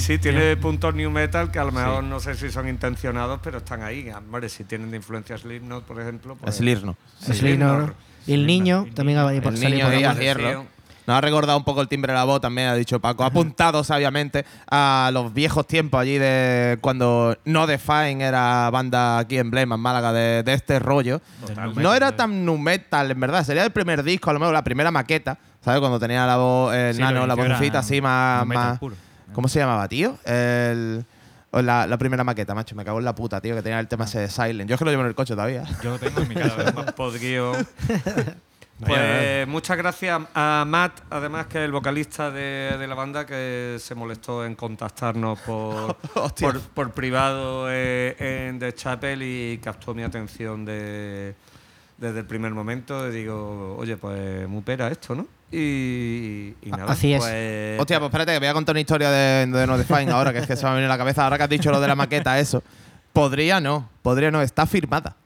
Sí, sí, tiene puntos new metal que a lo mejor Sí. no sé si son intencionados, pero están ahí. Hombre, si tienen de influencia Slipknot, por ejemplo. Pues, Slipknot. Sí, Slipknot. Slipknot. Y el niño El también ha por El salir niño por hierro. Nos ha recordado un poco el timbre de la voz, también ha dicho Paco. Ha apuntado sabiamente a los viejos tiempos allí de cuando No Define era banda aquí en Blema, en Málaga, de, de este rollo. Totalmente. No era tan nu metal, en verdad. Sería el primer disco, a lo mejor la primera maqueta, ¿sabes? Cuando tenía la voz, el Sí, nano, la vocecita así más. metal más puro. ¿Cómo se llamaba, tío? El. La, la primera maqueta, macho, me cago en la puta, tío, que tenía el tema ese de Silent. Yo es que lo llevo en el coche todavía. Yo lo tengo en mi casa. más podrido. Pues muchas gracias a Matt, además que es el vocalista de, de la banda, que se molestó en contactarnos por, por, por privado eh, en The Chapel y captó mi atención de- desde el primer momento. Y digo, oye, pues muy pera esto, ¿no? Y, y nada, Así es. pues- Hostia, pues espérate, que voy a contar una historia de, de No Define ahora, que es que se me ha venido a la cabeza. Ahora que has dicho lo de la maqueta, eso. Podría no, podría no, está firmada.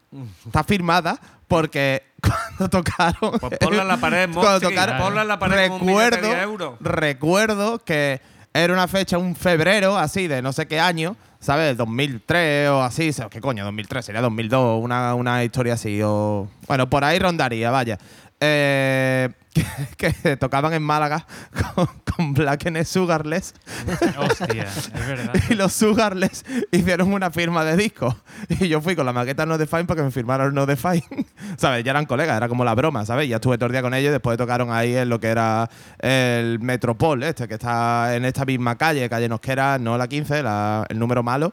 Está firmada porque cuando tocaron. Pues ponla en la pared, cuando Monty, tocaron, ponla en la pared un de recuerdo, 10 euros. recuerdo que era una fecha, un febrero así de no sé qué año, ¿sabes? 2003 o así. ¿Qué coño? 2003, sería 2002, una, una historia así. O, bueno, por ahí rondaría, vaya. Eh, que, que tocaban en Málaga con, con Black and Sugarless Hostia, es verdad. y los Sugarless hicieron una firma de disco. Y yo fui con la maqueta No Define para que me firmaran No Define. ¿Sabes? Ya eran colegas, era como la broma, ¿sabes? Ya estuve todo el día con ellos y después tocaron ahí en lo que era el Metropol, este, que está en esta misma calle, calle Nosquera, no la 15, la- el número malo.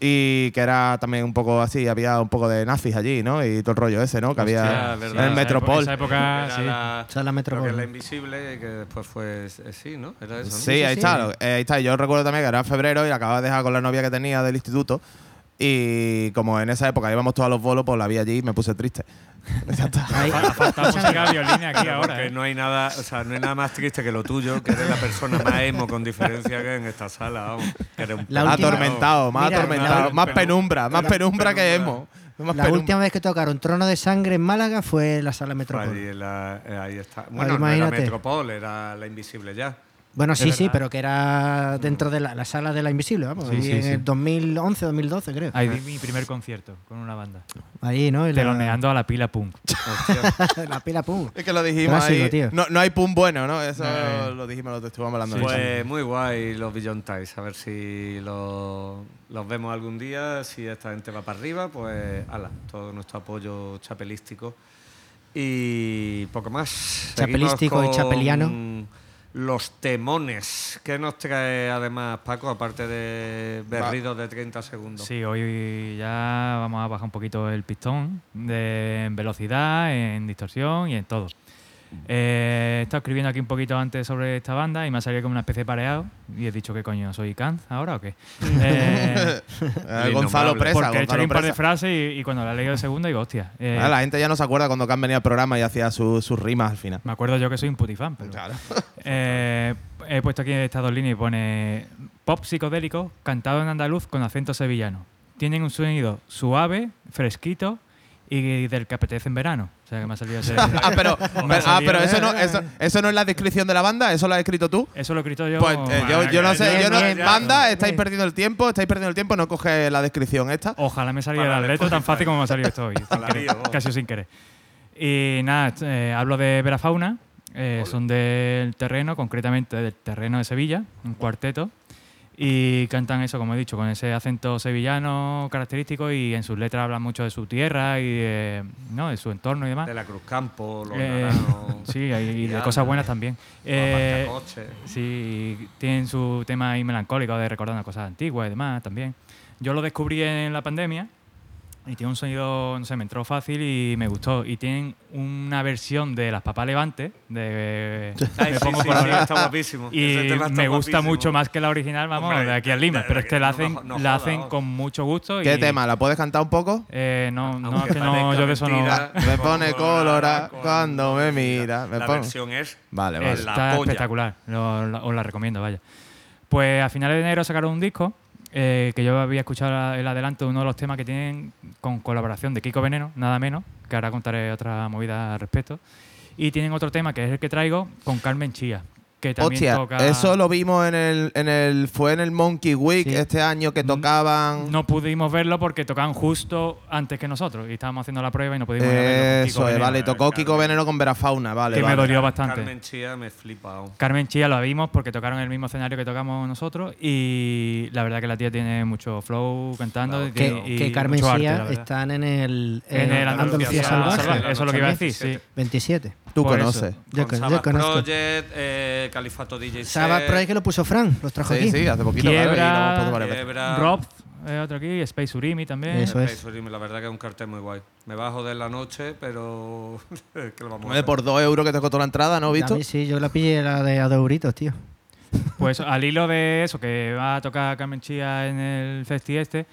Y que era también un poco así, había un poco de nazis allí, ¿no? Y todo el rollo ese, ¿no? Que Hostia, había verdad. en el Esa Metropol. Esa época, Era sí. la, Esa la Metropol. la invisible, que después fue eh, sí, ¿no? Era eso, ¿no? Sí, ahí sí. está. eh, ahí está. Yo recuerdo también que era en febrero y acababa de dejar con la novia que tenía del instituto. Y como en esa época íbamos todos a los bolos, pues la vi allí y me puse triste. Ya está. Ahí- Ha faltado música violín aquí ahora. Porque ¿eh? no hay nada, o sea, no hay nada más triste que lo tuyo, que eres la persona más emo con diferencia que en esta sala, vamos. Que eres un La atormentado, más Mira, atormentado, la- más la- penumbra, más la- penumbra que. Más La penumbra. última vez que tocaron Trono de Sangre en Málaga fue en la sala Metropol. Ahí, la- eh, ahí está. Bueno, no era imagínate. Metropol, era la invisible ya. Bueno, sí, sí, pero que era dentro de la, la sala de la Invisible, vamos. Sí, sí, en sí. el 2011, 2012, creo. Ahí di mi primer concierto con una banda. Ahí, ¿no? Y la- Teloneando a la pila punk. La pila pum. Es que lo dijimos Clásico, ahí. tío. No, no hay pum bueno, ¿no? Eso Eh. lo dijimos, lo estuvimos hablando. de eso. Pues muy guay los Beyond Ties. A ver si los, los vemos algún día. Si esta gente va para arriba, pues ala, todo nuestro apoyo chapelístico. Y poco más. Chapelístico y con chapeliano. Los temones. ¿Qué nos trae además, Paco, aparte de berridos de 30 segundos? Sí, hoy ya vamos a bajar un poquito el pistón de, en velocidad, en distorsión y en todo. Eh, he estado escribiendo aquí un poquito antes sobre esta banda y me ha salido como una especie de pareado y he dicho que coño, ¿soy Kant ahora o qué? Eh, Eh, Gonzalo. Presa. porque he hecho un par de frases y, y cuando la he leído de segunda digo, hostia. eh, Ah, la gente ya no se acuerda cuando Can venía al programa y hacía su- sus rimas al final. me acuerdo yo que soy un putifan, pero... Claro. Eh, he puesto aquí estas dos líneas y pone pop psicodélico cantado en andaluz con acento sevillano. Tienen un sonido suave, fresquito y del que apetece en verano. O sea que me ha salido ese... Ah, pero, ah, salido- pero eso, no, eso, eso no es la descripción de la banda, eso lo has escrito tú. Eso lo he escrito yo. Pues eh, yo, yo no sé, yo no, banda, estáis perdiendo el tiempo, estáis perdiendo el tiempo, no coge la descripción esta. Ojalá me saliera Para el el letra tan Spotify. fácil como me ha salido esto hoy. sin querer, casi sin querer. Y nada, eh, hablo de Verafauna. eh, son del terreno, concretamente del terreno de Sevilla, un cuarteto. Y cantan eso, como he dicho, con ese acento sevillano característico y en sus letras hablan mucho de su tierra y de, ¿no? de su entorno y demás. De la Cruz Campo, los Eh, sí, y de cosas buenas también. Eh. Sí, tienen su tema ahí melancólico de recordando cosas antiguas y demás también. Yo lo descubrí en la pandemia y tiene un sonido, no sé, me entró fácil y me gustó. Y tienen una versión de Las Papas Levante, de Ay, Me sí, Pongo sí, Colorado. sí, está guapísimo. y está me gusta guapísimo. mucho más que la original, vamos, Hombre, de aquí al Lima. de- Pero es que la no hacen, no la hacen con mucho gusto. ¿Qué y, tema? ¿La puedes cantar un poco? Eh, no, no, Aunque es que no, yo de eso no. Me pone colora cuando me mira. Me la pongo- versión es Vale, vale. La Está espectacular, lo- lo- os la recomiendo, vaya. Pues a finales de enero sacaron un disco eh, que yo había escuchado el adelanto de uno de los temas que tienen con colaboración de Kiko Veneno, nada menos, que ahora contaré otra movida al respecto. Y tienen otro tema que es el que traigo con Carmen Chía, que también Hostia, toca. eso lo vimos en el, en el. Fue en el Monkey Week Sí. este año que tocaban. No pudimos verlo porque tocaban justo antes que nosotros y estábamos haciendo la prueba y no pudimos verlo con Kiko Eso, es, Veneno, vale. Tocó Kiko Carmen. Veneno con Verafauna, vale. que me vale. dolió bastante. Carmen Chía me flipa. aún. Carmen Chía lo vimos porque tocaron en el mismo escenario que tocamos nosotros y la verdad que la tía tiene mucho flow cantando y, Que, tiene- y que Carmen verdad. están en el, en el Andalucía Salvaje. Salvaje, Eso es lo que iba a decir, sí. 27. Tú Por eso. conoces. Yo, Con con- yo Sabbath conozco. Project, eh, Califato DJ Sabbath Project que lo puso Fran, los trajo Sí, aquí. sí, hace poquito. claro, y lo Quiebra. Quiebra, Rob, eh, otro aquí, Space Urimi también. Eso es. Space Urimi, La verdad que es un cartel muy guay. Me va a joder la noche, pero... ¿qué le vamos a hacer? Por dos euros que te costó la entrada, ¿no, A visto? mí sí, yo la pillé la de a dos euritos, tío. Pues al hilo de eso, que va a tocar Carmen Chía en el festi este,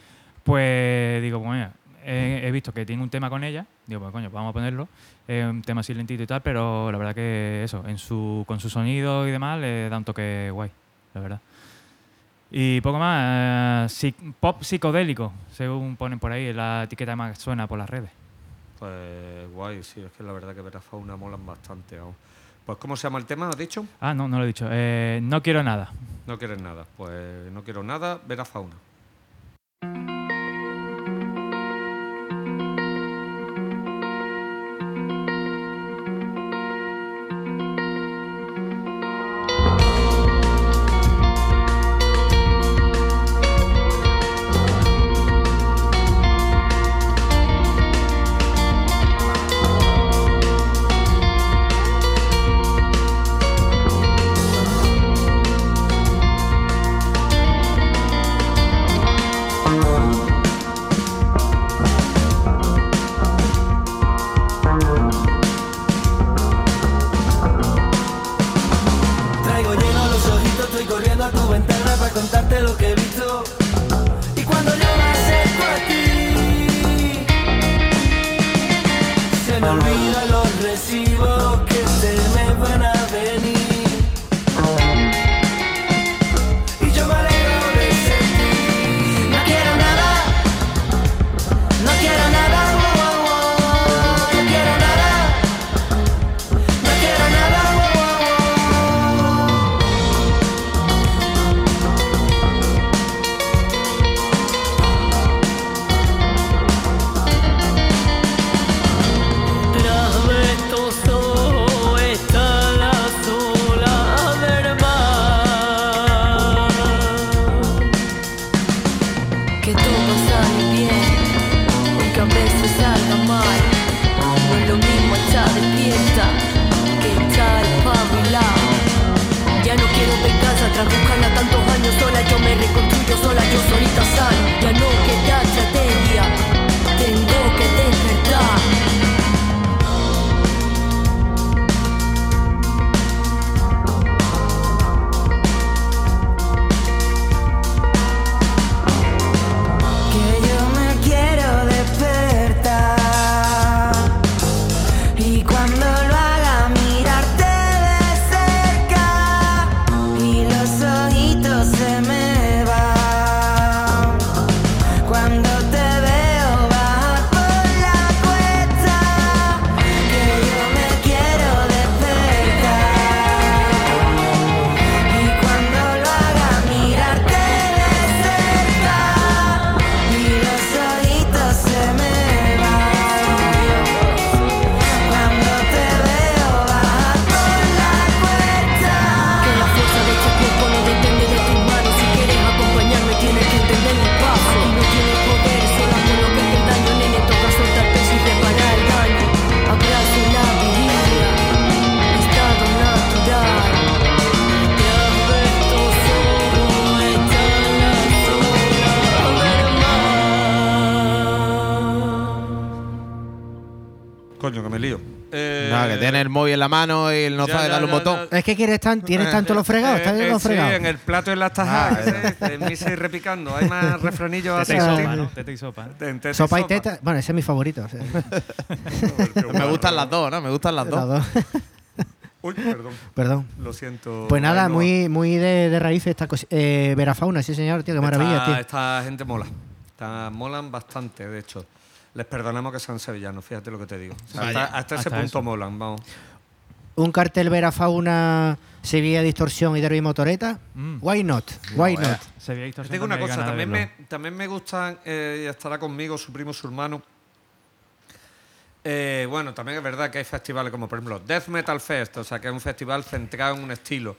pues digo, bueno, mira, he, he visto que tiene un tema con ella, digo, pues coño, vamos a ponerlo, es un tema así lentito y tal, pero la verdad que eso, en su, con su sonido y demás, le da un toque guay, la verdad. Y poco más, eh, psic- pop psicodélico, según ponen por ahí, la etiqueta más suena por las redes. Pues guay, sí, es que la verdad que Vera Fauna molan bastante aún. Pues ¿cómo se llama el tema, has dicho? Ah, no, no lo he dicho, eh, no quiero nada. No quieres nada. Pues no quiero nada, Vera Fauna. La mano y no ya, sabe ya, darle un ya, botón. ya. Es que quieres tan, tienes tanto los fregados, estás Eh, eh, los sí, fregados. en el plato en las tajas. En misa y repicando. Hay más refranillos así. Teta y sopa, ¿no? Teta y sopa. y Sopa y teta, bueno, ese es mi favorito. Me gustan las dos, ¿no? Me gustan las las dos. Uy, perdón. Perdón. Lo siento. Pues nada, muy, muy de, de raíz esta cosa. Eh, Verafauna, sí señor, tío, qué maravilla, esta, tío. esta gente mola. Esta- molan bastante, de hecho. Les perdonamos que sean sevillanos, fíjate lo que te digo. O sea, Vaya, hasta, hasta ese hasta punto eso. molan, vamos. Un cartel Vera Fauna, Sevilla Distorsión y Derby Motoreta. Mm. Why not? Why not? Se veía Te digo una cosa, también me, también me gustan, eh, y estará conmigo su primo, su hermano. Eh, bueno, también es verdad que hay festivales como, por ejemplo, Death Metal Fest, o sea, que es un festival centrado en un estilo.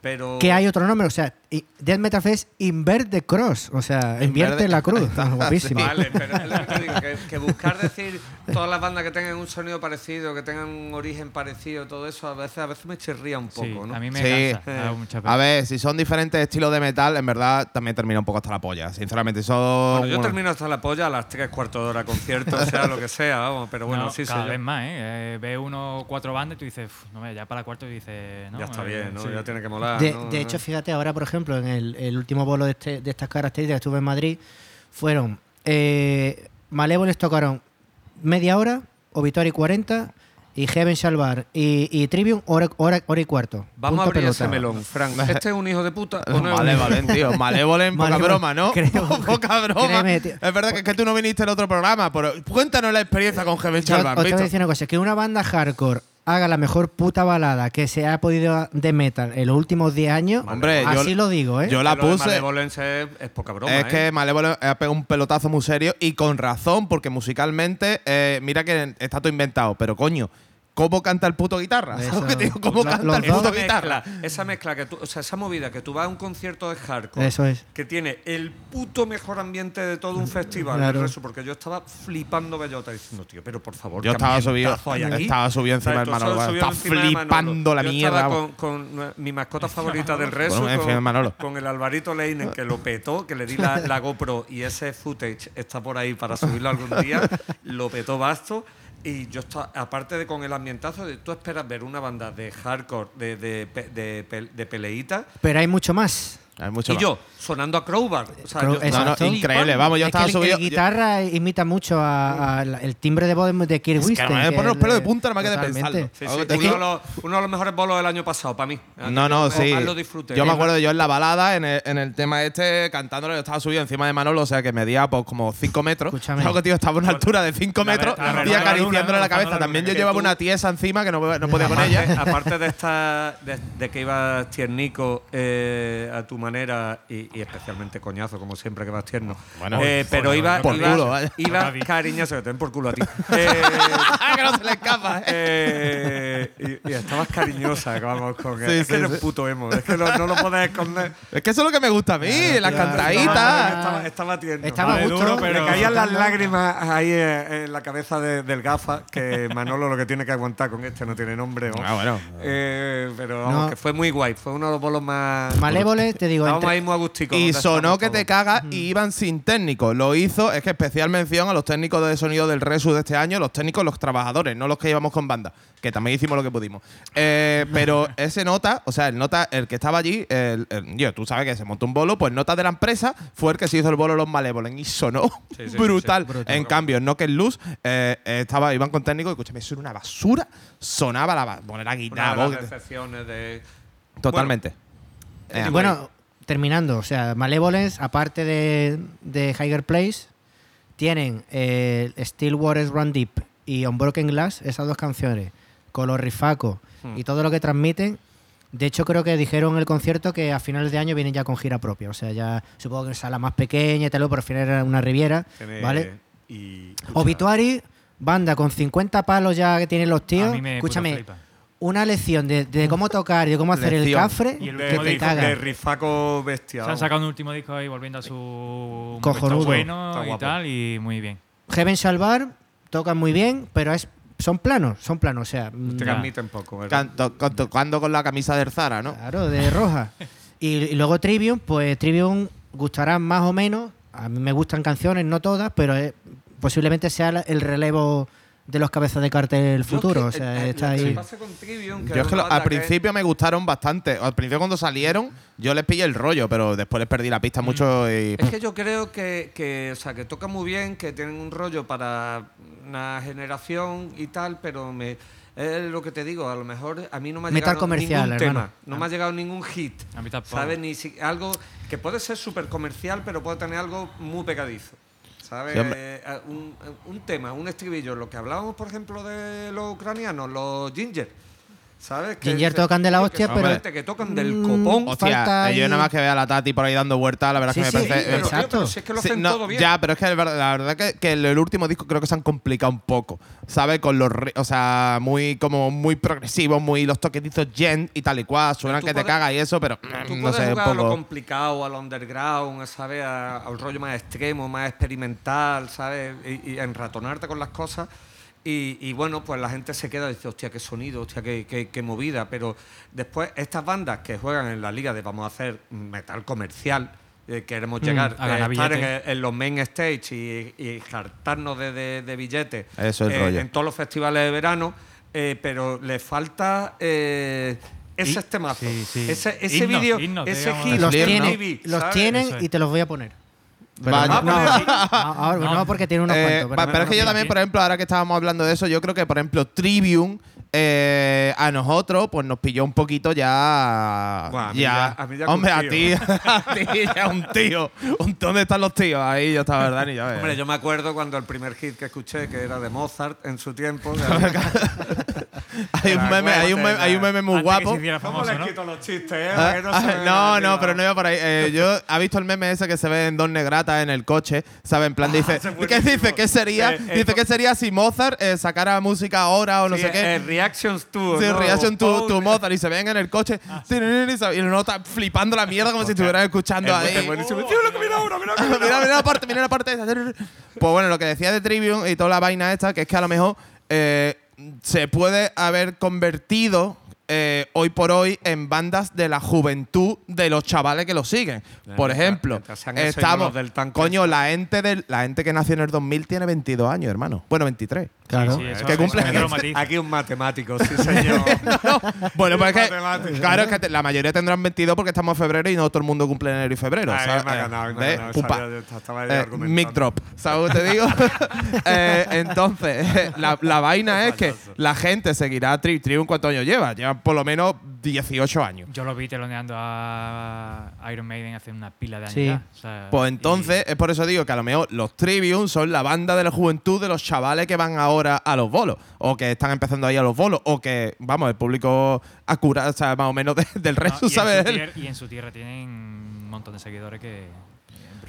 Pero. Que hay otro nombre, o sea, Death Metal Fest Invert the Cross, o sea, invierte Inverde- la cruz. Guapísimo. Vale, pero es lo que digo, que, que buscar decir todas las bandas que tengan un sonido parecido, que tengan un origen parecido, todo eso, a veces, a veces me chirría un poco, Sí, ¿no? a mí me Sí. cansa. mucha A ver, si son diferentes estilos de metal, en verdad también termina un poco hasta la polla. Sinceramente, son. Bueno, yo bueno, termino hasta la polla a las tres cuartos de hora concierto, sea lo que sea, vamos, pero bueno, No, sí, sí. cada yo- vez más, ¿eh? Eh, Ve uno o cuatro bandas y tú dices, "Uf, no, ya para cuarto y dices, no. ya está eh, bien, ¿no? sí. Ya tiene que molar. De, ¿no? de hecho, fíjate, ahora, por ejemplo, en el, el último bolo de, este- de estas características que estuve en Madrid, fueron eh, Malévoles tocaron media hora, Obituary 40 y Heaven Salvar y, y Trivium hora, hora, hora y cuarto. Vamos a abrir pelota. ese melón, Frank. ¿Este es un hijo de puta o no Malévolen, tío. Malévolen, poca broma, ¿no? creo- poca broma. créeme, es verdad que, es que tú no viniste en otro programa, pero cuéntanos la experiencia con Heaven Yo Chalban, os que Víctor. decir una cosa, que una banda hardcore haga la mejor puta balada que se ha podido de metal en los últimos 10 años, Hombre, yo- así lo digo, ¿eh? yo la puse. Malevolence es, es poca broma. Es ¿eh? que Malévolen ha pegado un pelotazo muy serio y con razón, porque musicalmente, eh, mira que está todo inventado, pero coño, ¿cómo canta el puto guitarra? ¿Sabes Eso, que te digo? ¿Cómo la- canta los el puto esa guitarra? mezcla, esa mezcla que tú, o sea, esa movida que tú vas a un concierto de hardcore, Eso es. que tiene el puto mejor ambiente de todo un festival, Claro. el resto, porque yo estaba flipando bellota diciendo, tío, pero por favor, Yo estaba subido, estaba subido encima del Manolo. solo Está subido encima de Manolo. flipando la Yo mierda. estaba con, con mi mascota favorita del resto, con, con el Alvarito Leinen, que lo petó, que le di la, la GoPro y ese footage está por ahí para subirlo algún día, lo petó basto. Y yo estaba, aparte de con el ambientazo, de, tú esperas ver una banda de hardcore, de, de, de, de peleíta, Pero hay mucho más. Hay mucho y más. yo sonando a Crowbar. O sea, Crow- yo No, no, increíble. Vamos, yo es estaba que el- subido. el guitarra imita mucho a, a la- el timbre de voz de- de Kirk Es que Whiston. me voy a que poner los es pelos de punta nada más que de pensarlo. Sí, sí, uno, de los, uno de los mejores bolos del año pasado, para mí. No, no, Yo sí. más lo disfruté. Yo me acuerdo yo en la balada, en el, en el tema este, cantándolo, yo estaba subido encima de Manolo, o sea que medía pues, como 5 metros. Escúchame. Algo que tío estaba a una altura de 5 La metros verdad, la y acariciándole la la cabeza. También yo llevaba una tiesa encima que no, no podía con aparte, ella. aparte de esta de, que ibas tiernico eh, a tu manera y, y especialmente coñazo como siempre que vas tierno Bueno, Eh, pero iba, por iba, culo, iba cariñoso que te den por culo a ti Eh, que no se le escapa, ¿eh? eh, y, y estabas cariñosa vamos con él Sí, es que sí, eres sí. puto emo es que no, no lo puedes esconder Es que eso es lo que me gusta a mí, las claro. cantaditas. estaba, estaba tierno Estaba Vale, duro, Me pero- caían las lágrimas ahí en, en la cabeza de- del gafa, que Manolo lo que tiene que aguantar con este no tiene nombre. ¿no? Ah, bueno. Eh, pero vamos, No. que fue muy guay. Fue uno de los bolos más. Malévoles, te digo, Estábamos entre- ahí muy agusticos. Y sonó que te cagas y iban sin técnico. Lo hizo, es que especial mención a los técnicos de sonido del Resu de este año, los técnicos, los trabajadores, no los que íbamos con banda, que también hicimos lo que pudimos. Eh, pero ese nota, o sea, el nota, el que estaba allí, el, el- yo, tú sabes que se montó un bolo, pues nota de la empresa fue el que se hizo el bolo los Malevolen y sonó Sí, sí, sí, brutal. sí, brutal. En cambio, en Knock Luz eh, estaba, iban con técnico y escúchame, eso era una basura. Sonaba la, bueno, la Una guitarra. Totalmente. Eh, Bueno, terminando, o sea, Malevolence, aparte de, de Higher Place, tienen eh, Still Waters Run Deep y Unbroken Glass, esas dos canciones, con los rifacos Hmm. y todo lo que transmiten. De hecho, creo que dijeron en el concierto que a finales de año vienen ya con gira propia. O sea, ya supongo que sala más pequeña y tal, pero al final era una riviera. tiene- ¿Vale? Y, Obituary, banda con 50 palos ya que tienen los tíos. A mí me puto Escúchame. Una lección de, de cómo tocar y de cómo hacer el cafre Y el que último te disco cagas. de rifaco bestia. Se han sacado un último disco ahí volviendo a su Cojonudo. bueno Está y guapo. tal, y muy bien. Heaven Salvar tocan muy bien, pero es son planos, son planos, o sea, mm, Te Ya. transmiten poco, tocando con la camisa del Zara, ¿no? claro, de roja. y, y luego Trivium, pues Trivium gustará más o menos. A mí me gustan canciones, no todas, pero eh, posiblemente sea el relevo de los cabezas de cartel futuro. Yo o es que, sea, eh, está ahí. Yo es que lo- al que- principio me gustaron bastante. Al principio cuando salieron, yo les pillé el rollo, pero después les perdí la pista mucho y. Es que yo creo que, que, o sea, que tocan muy bien, que tienen un rollo para una generación y tal, pero me es lo que te digo, a lo mejor a mí no me ha Metal llegado comercial, ningún hermano. tema, no me ha llegado ningún hit. A mí tampoco. ¿Sabes? Ni si- algo que puede ser súper comercial, pero puede tener algo muy pegadizo. ¿Sabes? Sí, hombre. Eh, un, un tema, un estribillo, lo que hablábamos, por ejemplo, de los ucranianos, los ginger. ¿Sabes? Ginger tocan de la "Tío, hostia, que pero- gente que tocan del Mm, copón. Hostia, falta yo nada más que vea a la Tati por ahí dando vueltas, la verdad Sí, que me sí, parece. pero, eh, tío, exacto. pero si es que lo Sí, hacen no, todo bien. Ya, pero es que la verdad, la verdad que, que el, el último disco creo que se han complicado un poco, ¿sabes? Con los, o sea, muy como muy progresivos, muy los toquetizos gen y tal y cual, suenan que te puedes- caga y eso, pero Tú no puedes sé, un jugar a lo poco. complicado, al underground, ¿sabes? A- al rollo más extremo, más experimental, ¿sabes? Y, y enratonarte con las cosas. Y, y bueno, pues la gente se queda y dice, hostia, qué sonido, hostia, qué, qué- qué movida. Pero después, estas bandas que juegan en la liga de vamos a hacer metal comercial, eh, queremos llegar a ganar eh, estar en, en los main stage y, y jartarnos de, de- de billetes Eso es el eh, rollo. en todos los festivales de verano, eh, pero le falta eh, ese temazo. sí, sí. Ese, ese vídeo, ese hit Los tienen, y te los voy a poner. Pero Vaya. no, no, ahora no, porque tiene unos Eh, cuantos. pero es que yo también, por ejemplo, ahora que estábamos hablando de eso, yo creo que, por ejemplo, Tribune eh, a nosotros, pues nos pilló un poquito ya. Buah, a mí ya, ya- a mí ya hombre, a ti, a ti ya un tío. Un- ¿Dónde están los tíos? Ahí yo estaba, ¿verdad? Ni yo, eh. Hombre, yo me acuerdo cuando el primer hit que escuché, que era de Mozart en su tiempo. hay, un meme, hay, un meme, hay un meme muy Antes que se guapo. hiciera ¿Cómo famoso, le ¿no? quito los chistes, eh? Ah, no, ah, no, no, pero no iba por ahí. Eh, yo ha visto el meme ese que se ve en dos negratas en el coche, ¿sabes? En plan dice, ese es ¿qué dice? ¿Qué sería? Eh, eh, dice ¿qué sería si Mozart eh, sacara música ahora o no Sí, sé qué? eh, reactions to. Sí, ¿no? reaction to, Oh, to Mozart y se ven en el coche Ah, y no está flipando la mierda como si estuvieran escuchando es- ahí. que mira ahora, mira, mira, la parte, mira la parte esa. Pues bueno, lo que decía de Trivium y toda la vaina esta, que es que a lo mejor eh, se puede haber convertido eh, hoy por hoy en bandas de la juventud de los chavales que lo siguen. Ya, Por ejemplo, no estamos. del tanque. coño, la gente, del, la gente que nació en el 2000 tiene 22 años, hermano. Bueno, 23. Claro. Sí, eso- Que cumple-. Aquí un matemático, sí, señor. Bueno, pues es que, claro, es que te- la mayoría tendrán 22 porque estamos en febrero y no todo el mundo cumple en enero y febrero. Ay, ¿sabes? me ha ganado, me ha ¿Ves? ganado, Pupa. sabía, yo estaba ahí Eh, argumentando. mic drop. ¿Sabes lo que te digo? Eh, entonces, la, la vaina es que la gente seguirá Tri Trivium cuántos años lleva. Lleva por lo menos 18 años. Yo lo vi teloneando a Iron Maiden hace una pila de años. Sí. ya. O sea, Pues y- entonces, es por eso digo que a lo mejor los Trivium son la banda de la juventud de los chavales que van ahora a los bolos. O que están empezando ahí a los bolos. O que, vamos, el público a curar, o sea, más o menos de- del no, resto, tierra, y en su tierra tienen un montón de seguidores que.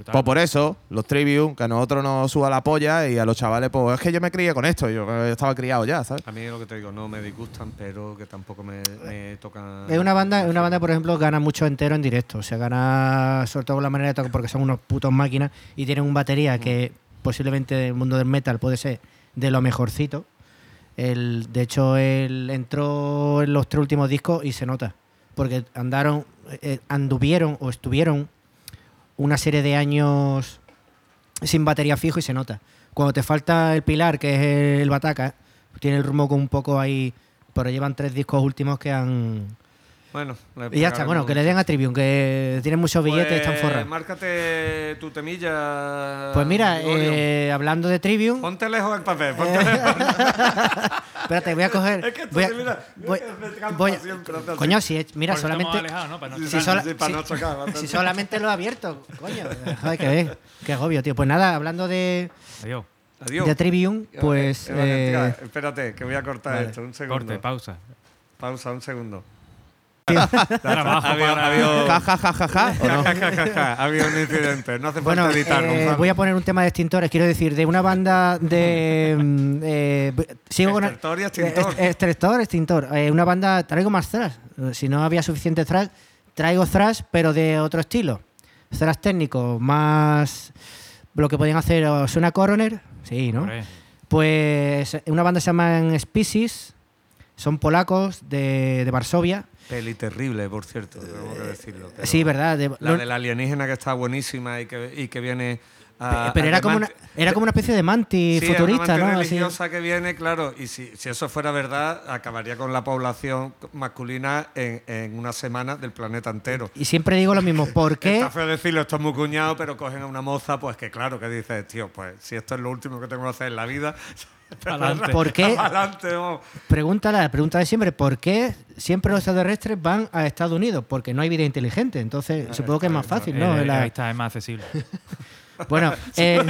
Es brutal. Pues por eso, los Trivium, que a nosotros nos suba la polla y a los chavales, pues es que yo me crié con esto, yo estaba criado ya, ¿sabes? A mí lo que te digo, no me disgustan, pero que tampoco me, me tocan. Es una banda, es una banda, por ejemplo, gana mucho entero en directo. O sea, gana sobre todo con la manera de tocar porque son unos putos máquinas y tienen un batería que posiblemente del mundo del metal puede ser de lo mejorcito. El, de hecho, él entró en los tres últimos discos y se nota. Porque andaron, eh, anduvieron o estuvieron una serie de años sin batería fijo y se nota. Cuando te falta el pilar, que es el bataca, tiene el rumbo un poco ahí, pero llevan tres discos últimos que han... Bueno, le Y ya está, bueno, que le den a Tribune, que tienen muchos billetes y están Pues, forrados. Márcate tu temilla. Pues mira, eh, hablando de Tribune, Ponte lejos el papel, ponte lejos. espérate, voy a coger... Es que voy a- mira, voy- voy coño, si es- mira, Porque solamente... alejados, ¿no? Para no Si, chocar. sola- sí, para si- no chocar, bastante. si solamente lo he abierto, coño. Ay, que ver, qué agobio, tío. Pues nada, hablando de, Adiós. Adiós. de Tribune, Eh, pues... eh, vale, tira, eh, espérate, que voy a cortar vale. esto. Un segundo. Corte, pausa. Pausa, un segundo. Trabajo Había- para- había- Ja, ja, ja, ja, ja, ¿o no? Ja, ja, ja, ja, Ha habido un incidente. No hace Bueno, falta editar, eh, voy a poner un tema de extintores, quiero decir, de una banda de... mm, eh, sigo con... Extractor y extintor. Eh, Extractor, extintor. Eh, una banda, traigo más thrash. Eh, Si no había suficiente thrash, traigo thrash, pero de otro estilo. Thrash técnico, más... Lo que podían hacer, ¿os ¿suena Coroner? Sí, ¿no? Pues una banda se llama Species, son polacos de, de Varsovia. Peli terrible, por cierto, tengo que decirlo. pero Sí, ¿verdad? De- La del alienígena que está buenísima y que, y que viene a. pero a era como, una, era como una especie de manti Sí, futurista, es una ¿no? amante Así. religiosa que viene, claro, y si, si eso fuera verdad, acabaría con la población masculina en, en una semana del planeta entero. Y siempre digo lo mismo, ¿por qué? Está feo decirlo, esto es muy cuñado, pero cogen a una moza, pues que claro, que dices, tío, pues si esto es lo último que tengo que hacer en la vida. ¿Por qué? Pregúntale, la pregunta de siempre, ¿por qué siempre los extraterrestres van a Estados Unidos? Porque no hay vida inteligente, entonces supongo que es más fácil, ¿no? eh, La- Ahí está, es más accesible. Bueno, eh,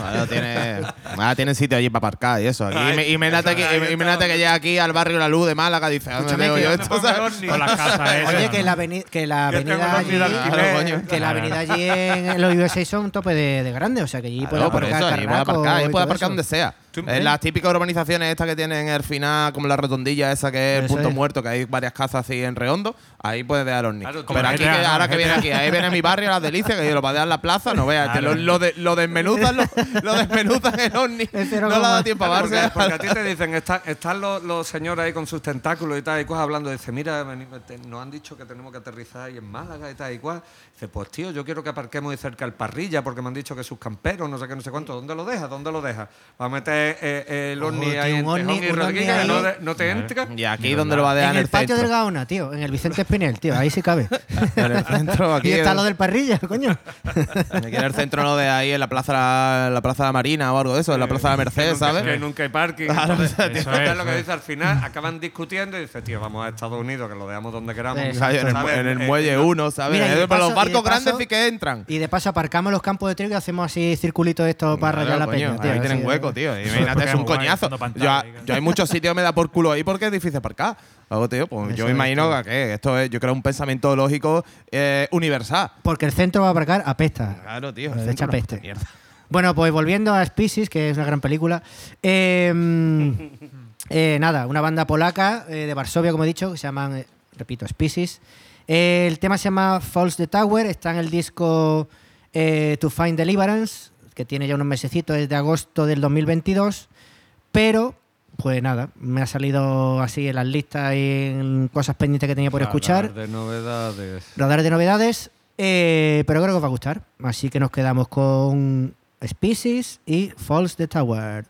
Ahora tiene, ahora tienen sitio allí para aparcar y eso. Aquí, y me- y imagínate que, ahí imagínate que llega aquí al barrio La Luz de Málaga y dice, ¿dónde Escúchame, tengo yo ¿Dónde esto? Con las casas oye, que la, aveni- que la avenida allí. Claro, que la avenida allí en los USA son un tope de, de grande, o sea que allí puede Claro, por aparcar eso, allí puede aparcar, allí y puede aparcar eso. donde sea. Tú- En ¿eh? las típicas urbanizaciones estas que tienen el final, como la rotondilla esa que es el punto es. muerto, que hay varias casas así en redondo, ahí puedes dejar ovni. Claro, Pero aquí, ahora que viene aquí, ahí viene mi barrio, las delicias, que yo lo para dejar en la plaza, no veas, lo, lo, de- lo desmenuzan, lo, lo desmenuzan el ovni. No le ha dado coma. tiempo a Claro, porque, porque a ti te dicen, están, están los, los señores ahí con sus tentáculos y tal y cual hablando. Dice, mira, nos han dicho que tenemos que aterrizar ahí en Málaga y tal y cual. Dice, pues tío, yo quiero que aparquemos ahí cerca del parrilla porque me han dicho que sus camperos, no sé qué, no sé cuánto. ¿Dónde lo dejas? ¿Dónde lo dejas? Va a meter eh, el Ojo, ovni tío, ahí en un ovni- Tejón y un Rodríguez, ovni que no, de- te entra. Y aquí donde lo va a dejar En en el patio centro. del Gaona, tío, en el Vicente Espinel, tío, ahí sí cabe. En el centro, aquí. y está lo del parrilla, coño. Aquí en el centro no de ahí, en la plaza, en la plaza de la Marina o algo de eso, en la plaza de la Merced, que nunca, ¿sabes? Que nunca hay parking. Claro, Entonces, eso es, lo que eso dice al final, acaban discutiendo y dice, tío, vamos a Estados Unidos, que lo dejamos donde queramos. Sí, ¿sabes? En el, ¿Sabes? en el Eh, muelle eh, 1, ¿sabes? Mira, y de Eh, pero paso- los y de barcos paso- grandes sí que entran. Y de paso aparcamos los campos de trigo y hacemos así circulitos estos para rayar la coño, peña, tío. Ahí tienen hueco, tío. Imagínate, es un coñazo. Yo, hay muchos sitios que me da por culo ahí porque es difícil aparcar. Luego, tío, pues Eso yo es, imagino tío. que esto es, yo creo, un pensamiento lógico eh, universal. Porque el centro va a aparcar apesta. Claro, tío. El echa peste. mierda. Bueno, pues volviendo a Species, que es una gran película. eh, eh, nada, una banda polaca eh, de Varsovia, como he dicho, que se llaman, eh, repito, Species. Eh, el tema se llama Falls the Tower, está en el disco eh, To Find Deliverance, que tiene ya unos mesecitos, es de agosto del 2022. Pero, pues nada, me ha salido así en las listas y en cosas pendientes que tenía por escuchar. Radar de novedades. Radar de novedades, eh, pero creo que os va a gustar. Así que nos quedamos con Species y Falls the Tower.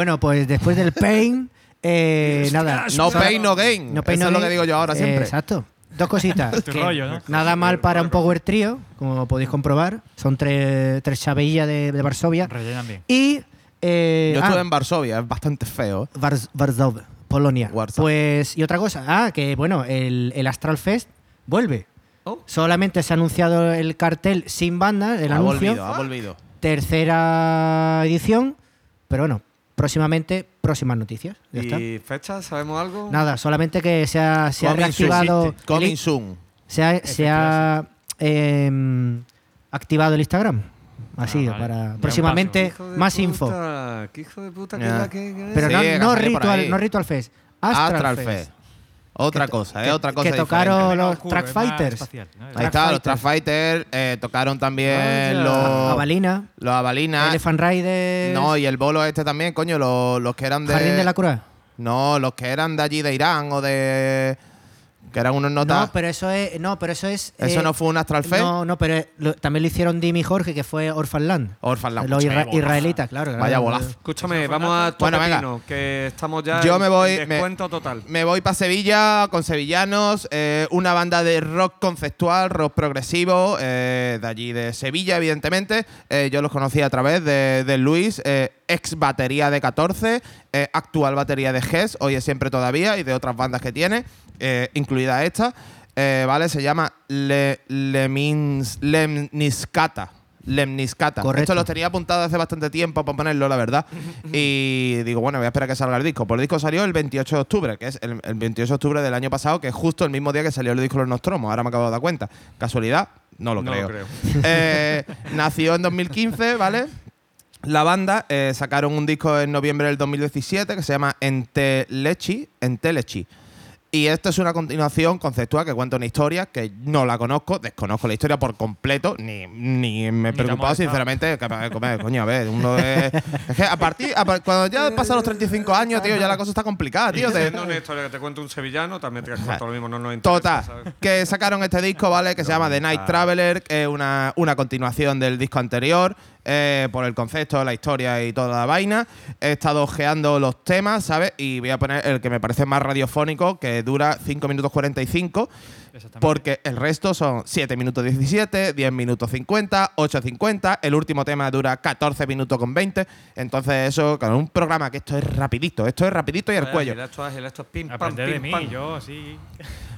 Bueno, pues después del Pain, eh, nada. No pain, no gain. No pain, Eso no es lo que digo yo ahora siempre. Eh, exacto. Dos cositas. Tu que rollo, ¿no? Nada mal para un Power Trio, como podéis comprobar. Son tres, tres chaveillas de, de Varsovia. Rellenan bien. Y. eh, Yo ah, estuve en Varsovia, es bastante feo. Vars- Varsovia, Polonia. Warsaw. Pues, y otra cosa, ah, que bueno, el, el Astral Fest vuelve. Oh. Solamente se ha anunciado el cartel sin banda, el ha anuncio. volvido, ha volvido. Tercera edición, pero bueno, próximamente, próximas noticias. Ya está. ¿Y fecha? ¿Sabemos algo? Nada, solamente que se ha, se ha reactivado. Coming soon. se ha, se ha, em, activado el Instagram. Así, Ah, vale. Para próximamente más puta, info. ¿Qué hijo de puta que Ya. la que- que- Pero Sí, no, no, ritual, no Ritual Fest. Astral, Astral Fest. Fest. Otra cosa, ¿eh? Otra cosa que tocaron los Track Fighters. espacial, ¿no? Ahí está, los Track Fighters. Eh, tocaron también Vaya. los... Avalina, Los Avalina. Elephant Riders, No, y el bolo este también, coño, los, los que eran de... Jardín de la Cruz. No, los que eran de allí de Irán o de... Que eran unos notas... No, pero eso es. No, pero eso es. ¿Eso eh, no fue un Astral Fest? No, no, pero lo- también lo hicieron Dim y Jorge, que fue Orphan Land. Orphan Land. Los israelitas, claro. Vaya claro. bolazo. Escúchame, vamos a tu Bueno, venga. que estamos ya Yo en- me voy- en me- descuento total. Me voy para Sevilla con sevillanos, eh, una banda de rock conceptual, rock progresivo, eh, de allí de Sevilla, evidentemente. Eh, yo los conocí a través de, de Luis, eh, ex batería de 14, eh, actual batería de GES, hoy es siempre todavía, y de otras bandas que tiene, eh, incluida esta. Eh, ¿Vale? Se llama Le, Lemins, Lemniscata. Lemniscata. Correcto. Esto los tenía apuntado hace bastante tiempo para ponerlo, la verdad. y digo, bueno, voy a esperar a que salga el disco. Pues el disco salió el 28 de octubre, que es el, el 28 de octubre del año pasado, que es justo el mismo día que salió el disco Los Nostromos. Ahora me acabo de dar cuenta. ¿Casualidad? No lo No creo. lo creo. Eh, nació en 2015, ¿vale? La banda eh, sacaron un disco en noviembre del 2017 que se llama Entelechi. Entelechi. Y esta es una continuación conceptual que cuenta una historia que no la conozco, desconozco la historia por completo, ni, ni me he preocupado, sinceramente. Que, que- coño, a ver, uno es, es que a partir, a cuando ya pasan los 35 años, tío, ya la cosa está complicada, tío. te- una historia que te cuento un sevillano, también te cuento lo mismo, no nos interesa, Total, ¿sabes? que sacaron este disco, ¿vale? Que se llama The Night Traveler, que es una, una continuación del disco anterior, eh, por el concepto, la historia y toda la vaina. He estado ojeando los temas, ¿sabes? Y voy a poner el que me parece más radiofónico, que dura 5 minutos 45, Exactamente. Porque el resto son 7 minutos 17, 10 minutos 50, 8 50. El último tema dura 14 minutos con 20. Entonces, eso, con un programa que esto es rapidito, esto es rapidito y el Vaya, cuello. Esto es ágil, esto es pim, pam, Aprender de mí, pam. yo sí.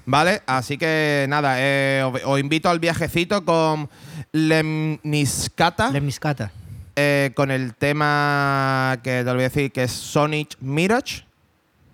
¿Vale? Así que nada, eh, os, os invito al viajecito con Lemniscata, Lemniscata. eh, con el tema que te lo voy a decir que es Sonic Mirage.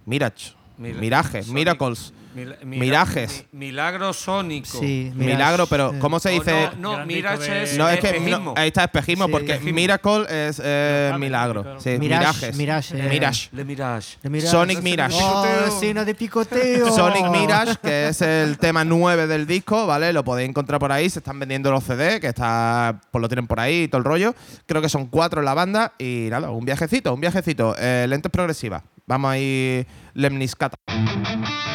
Mirage. Mira- Miraje, Sonic- Miracles. Mil- Mirajes. mi- milagro sónico. Sí, Mirage. Milagro, pero ¿cómo se O dice? No, no Mirage es No, es que espejismo. no, ahí está espejismo, Sí. porque Espejismo. Miracle es eh, milagro. Sí, Mirage, mirajes. Mirage, eh. Mirage. Le Mirage. de Mirage. Sonic Mirage. Oh, signo de picoteo. Sonic Mirage, que es el tema 9 del disco, ¿vale? Lo podéis encontrar por ahí, se están vendiendo los CD, que está, pues lo tienen por ahí y todo el rollo. Creo que son cuatro en la banda y nada, un viajecito, un viajecito. Eh, lentes progresivas. Vamos a ir Lemniscata. Lemniscata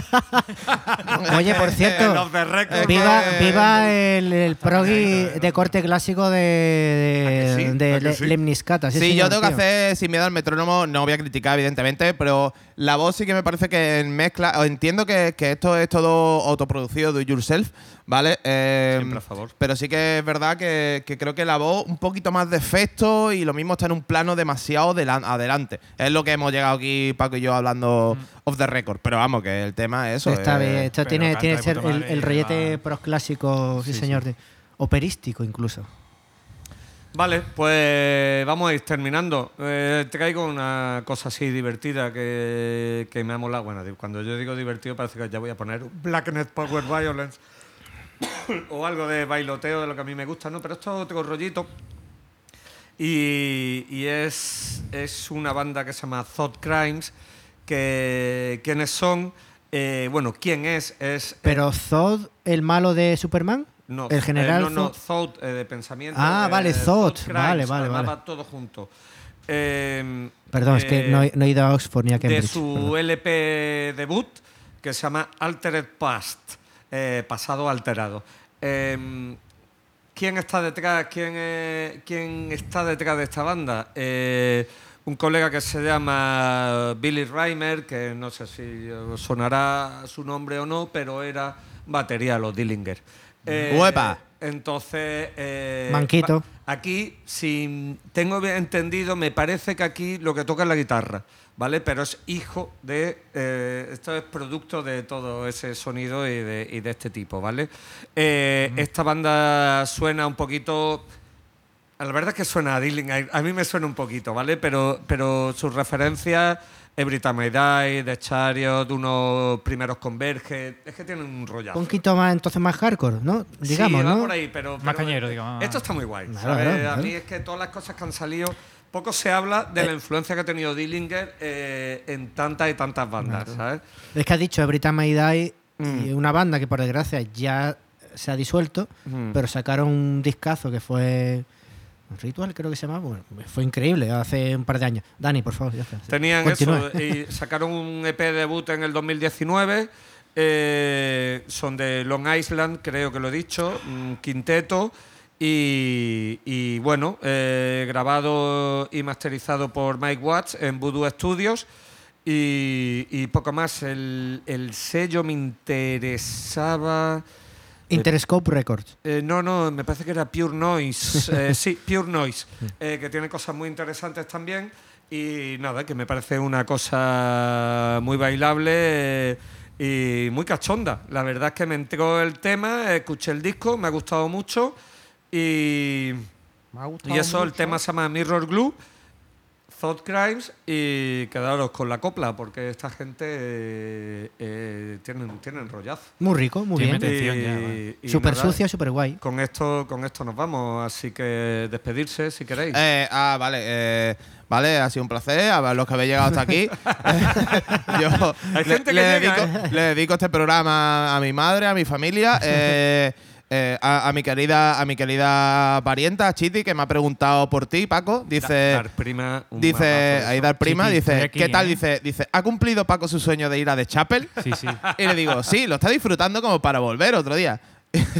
Oye, por cierto, off the record. viva, viva el, el proggy de corte clásico de, de, de. Lemniscata. Sí, Sí, señor, yo tengo que hacer sin miedo al metrónomo, no voy a criticar, evidentemente, pero la voz sí que me parece que en mezcla. o Entiendo que, que esto es todo autoproducido, do it yourself, ¿vale? Eh, Siempre a favor. Pero sí que es verdad que, que creo que la voz un poquito más de efecto y lo mismo está en un plano demasiado delan- adelante. Es lo que hemos llegado aquí, Paco y yo, hablando off the record. Pero vamos, que el tema es eso. Está eh, bien, esto tiene, tiene ser el, rollete va- pros clásico, sí, Sí, señor, de- operístico incluso. Vale, pues vamos a ir terminando. Eh, traigo una cosa así divertida que, que me ha molado. Bueno, cuando yo digo divertido parece que ya voy a poner Blackness Power Violence o algo de bailoteo de lo que a mí me gusta, ¿no? Pero esto es otro rollito. Y, y es, es una banda que se llama Thought Crimes. Que, ¿Quiénes son? Eh, bueno, ¿quién es? Es Pero Zod, el malo de Superman, no, el general eh, no, no, Zod. thought eh, de pensamiento. Ah, eh, vale, thought. crimes, Vale, vale, vale. va todo junto. Eh, Perdón, es que eh, no he, no he ido a Oxford ni a De Cambridge. su perdón. LP debut, que se llama Altered Past, eh, pasado alterado. Eh, ¿Quién está detrás? ¿Quién, eh, quién está detrás de esta banda? Eh, un colega que se llama Billy Reimer, que no sé si os sonará su nombre o no, pero era batería los Dillinger. Eh, ¡Uepa! Entonces. eh, Manquito. Aquí, si tengo bien entendido, me parece que aquí lo que toca es la guitarra, ¿vale? Pero es hijo de. eh, esto es producto de todo ese sonido y de, y de este tipo, ¿vale? Eh, Esta banda suena un poquito. La verdad es que suena a Dillinger, a mí me suena un poquito, ¿vale? Pero, pero sus referencias, Every Time I Die, The Chariot, unos primeros Converge, es que tienen un rollazo. Un poquito más, entonces más hardcore, ¿no? Digamos, sí, va ¿no? por ahí, pero, Más pero cañero, digamos. Esto está muy guay. Claro, ¿sabes? claro, A mí es que todas las cosas que han salido, poco se habla de Eh. la influencia que ha tenido Dillinger eh, en tantas y tantas bandas, ¿sabes? Es que has dicho Every Time I Die, Mm. y una banda que por desgracia ya se ha disuelto, Mm. pero sacaron un discazo que fue Ritual, creo que se llamaba. Bueno, fue increíble hace un par de años. Dani, por favor, ya está. Tenían Continúa. eso y sacaron un EP debut en el 2019. eh, son de Long Island, creo que lo he dicho, un quinteto. Y, y bueno, eh, grabado y masterizado por Mike Watts en Voodoo Studios. Y, y poco más. El, el sello me interesaba. Interscope Records. Eh, no, no, me parece que era Pure Noise. Eh, sí, Pure Noise, eh, que tiene cosas muy interesantes también. Y nada, que me parece una cosa muy bailable eh, y muy cachonda. La verdad es que me entró el tema, escuché el disco, me ha gustado mucho. Y, y eso, el tema se llama Mirror Glue. Thought Crimes y quedaros con la copla porque esta gente eh, eh, tienen, tienen rollazo. Muy rico, muy bien. y Súper nada, sucia, súper guay. Con esto, con esto nos vamos, así que despedirse si queréis. Eh, ah, vale. eh, vale, ha sido un placer a los que habéis llegado hasta aquí. Yo Hay le, gente que le llega, dedico, le dedico este programa a mi madre, a mi familia, eh, a, a mi querida, a mi querida parienta, Chiti, que me ha preguntado por ti, Paco. Dice. Dar prima, un Dice, ahí dar prima, Chiti, dice, aquí, ¿qué tal? ¿eh? Dice, dice, ¿ha cumplido Paco su sueño de ir a The Chapel? Sí, sí. Y le digo, sí, lo está disfrutando como para volver otro día.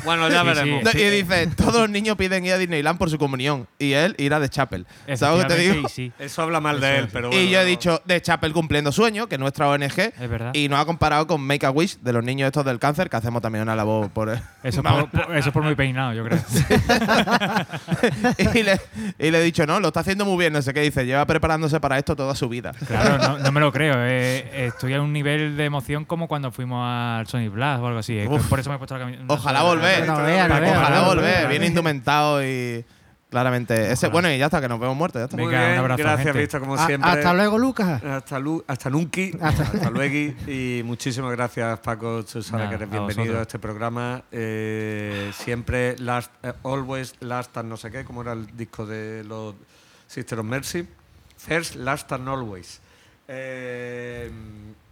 Bueno, ya Sí, sí. veremos. Y dice, todos los niños piden ir a Disneyland por su comunión. Y él ir a The Chapel. ¿Sabes lo que te digo? Eso habla mal de él, pero bueno. y yo he no. dicho The Chapel cumpliendo sueño, que es nuestra ONG. Es verdad. Y nos ha comparado con Make a Wish de los niños estos del cáncer, que hacemos también una labor por. Eso es por, por- eso es por muy peinado, yo creo. y, le, y le he dicho, no, lo está haciendo muy bien, no sé qué. Dice, lleva preparándose para esto toda su vida. Claro, no, no me lo creo. eh, estoy a un nivel de emoción como cuando fuimos al Sonic Blast o algo así. eh, Uf. Por eso me he puesto la camiseta. Ojalá volver. No vea, no Paco, vea, Ojalá no volver. Bien indumentado y. Claramente. Ese, bueno, y ya está, que nos vemos muertos. Ya está. Muy Venga, un abrazo, gracias, gente. Visto, como A- siempre. hasta luego, Lucas. Hasta, lu hasta nunca. Hasta, luego. Y muchísimas gracias, Paco. Tú sabes que eres a bienvenido vosotros. a este programa. Eh, siempre, last, eh, always, last and no sé qué, como era el disco de los Sister of Mercy. First, last and always. Eh,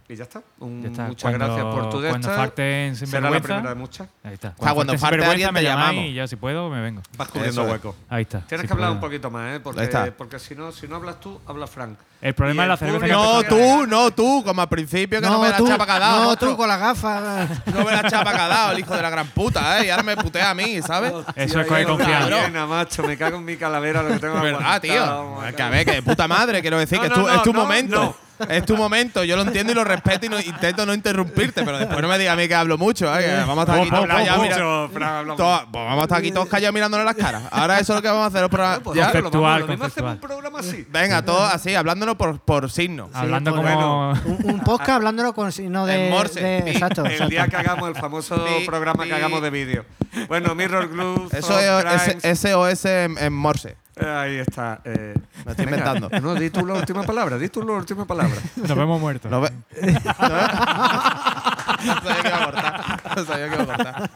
y ya está. Un- Ya está. Muchas Cuando- gracias por tu de Cuando falten sin Será la primera de muchas. Ahí está. cuando falten falte sinvergüenza, alguien, me te llamamos. Y yo, si puedo, me vengo. Vas cubriendo hueco. Ahí está. Tienes si que hablar un poquito más, ¿eh? Ahí Porque, está. porque si no, si no hablas tú, habla Frank. El problema es la cerveza No, que tú, no, tú, como al principio que no, me la tú, chapa que ha dado. no, otro. tú con la gafa. No me la chapa que ha dado, el hijo de la gran puta, ¿eh? Y ahora me putea a mí, ¿sabes? Eso es coger confianza. Llena, macho, me cago en mi calavera lo que tengo verdad, tío. que a ver, que de puta madre, quiero decir No, que es no, tu, no, es tu no, momento. no. Es tu momento, yo lo entiendo y lo respeto y no- intento no interrumpirte, pero después no me digas a mí que hablo mucho, ¿eh? Que vamos a estar aquí todos callados mucho, todos- pues vamos a estar aquí todos callados mirándonos las caras. Ahora eso es lo que vamos a hacer. los programas- Pues ya. lo vamos, Conceptual, lo mismo hacemos un programa así. Venga, todos así, hablándonos por, por signos. Hablando como. Un, un podcast hablándolo con signo de. En Morse. de- exacto. El exacto. día que hagamos el famoso Pi, programa pi. que hagamos de vídeo. Bueno, Mirror Glue, Eso es. SOS en, en Morse. Ahí está. eh. Me estoy Venga, inventando. No, di tú la última palabra, di tú la última palabra. Nos vemos muertos. ¿No ve- ¿No ve? No sabía que iba a cortar. No sabía que iba a cortar.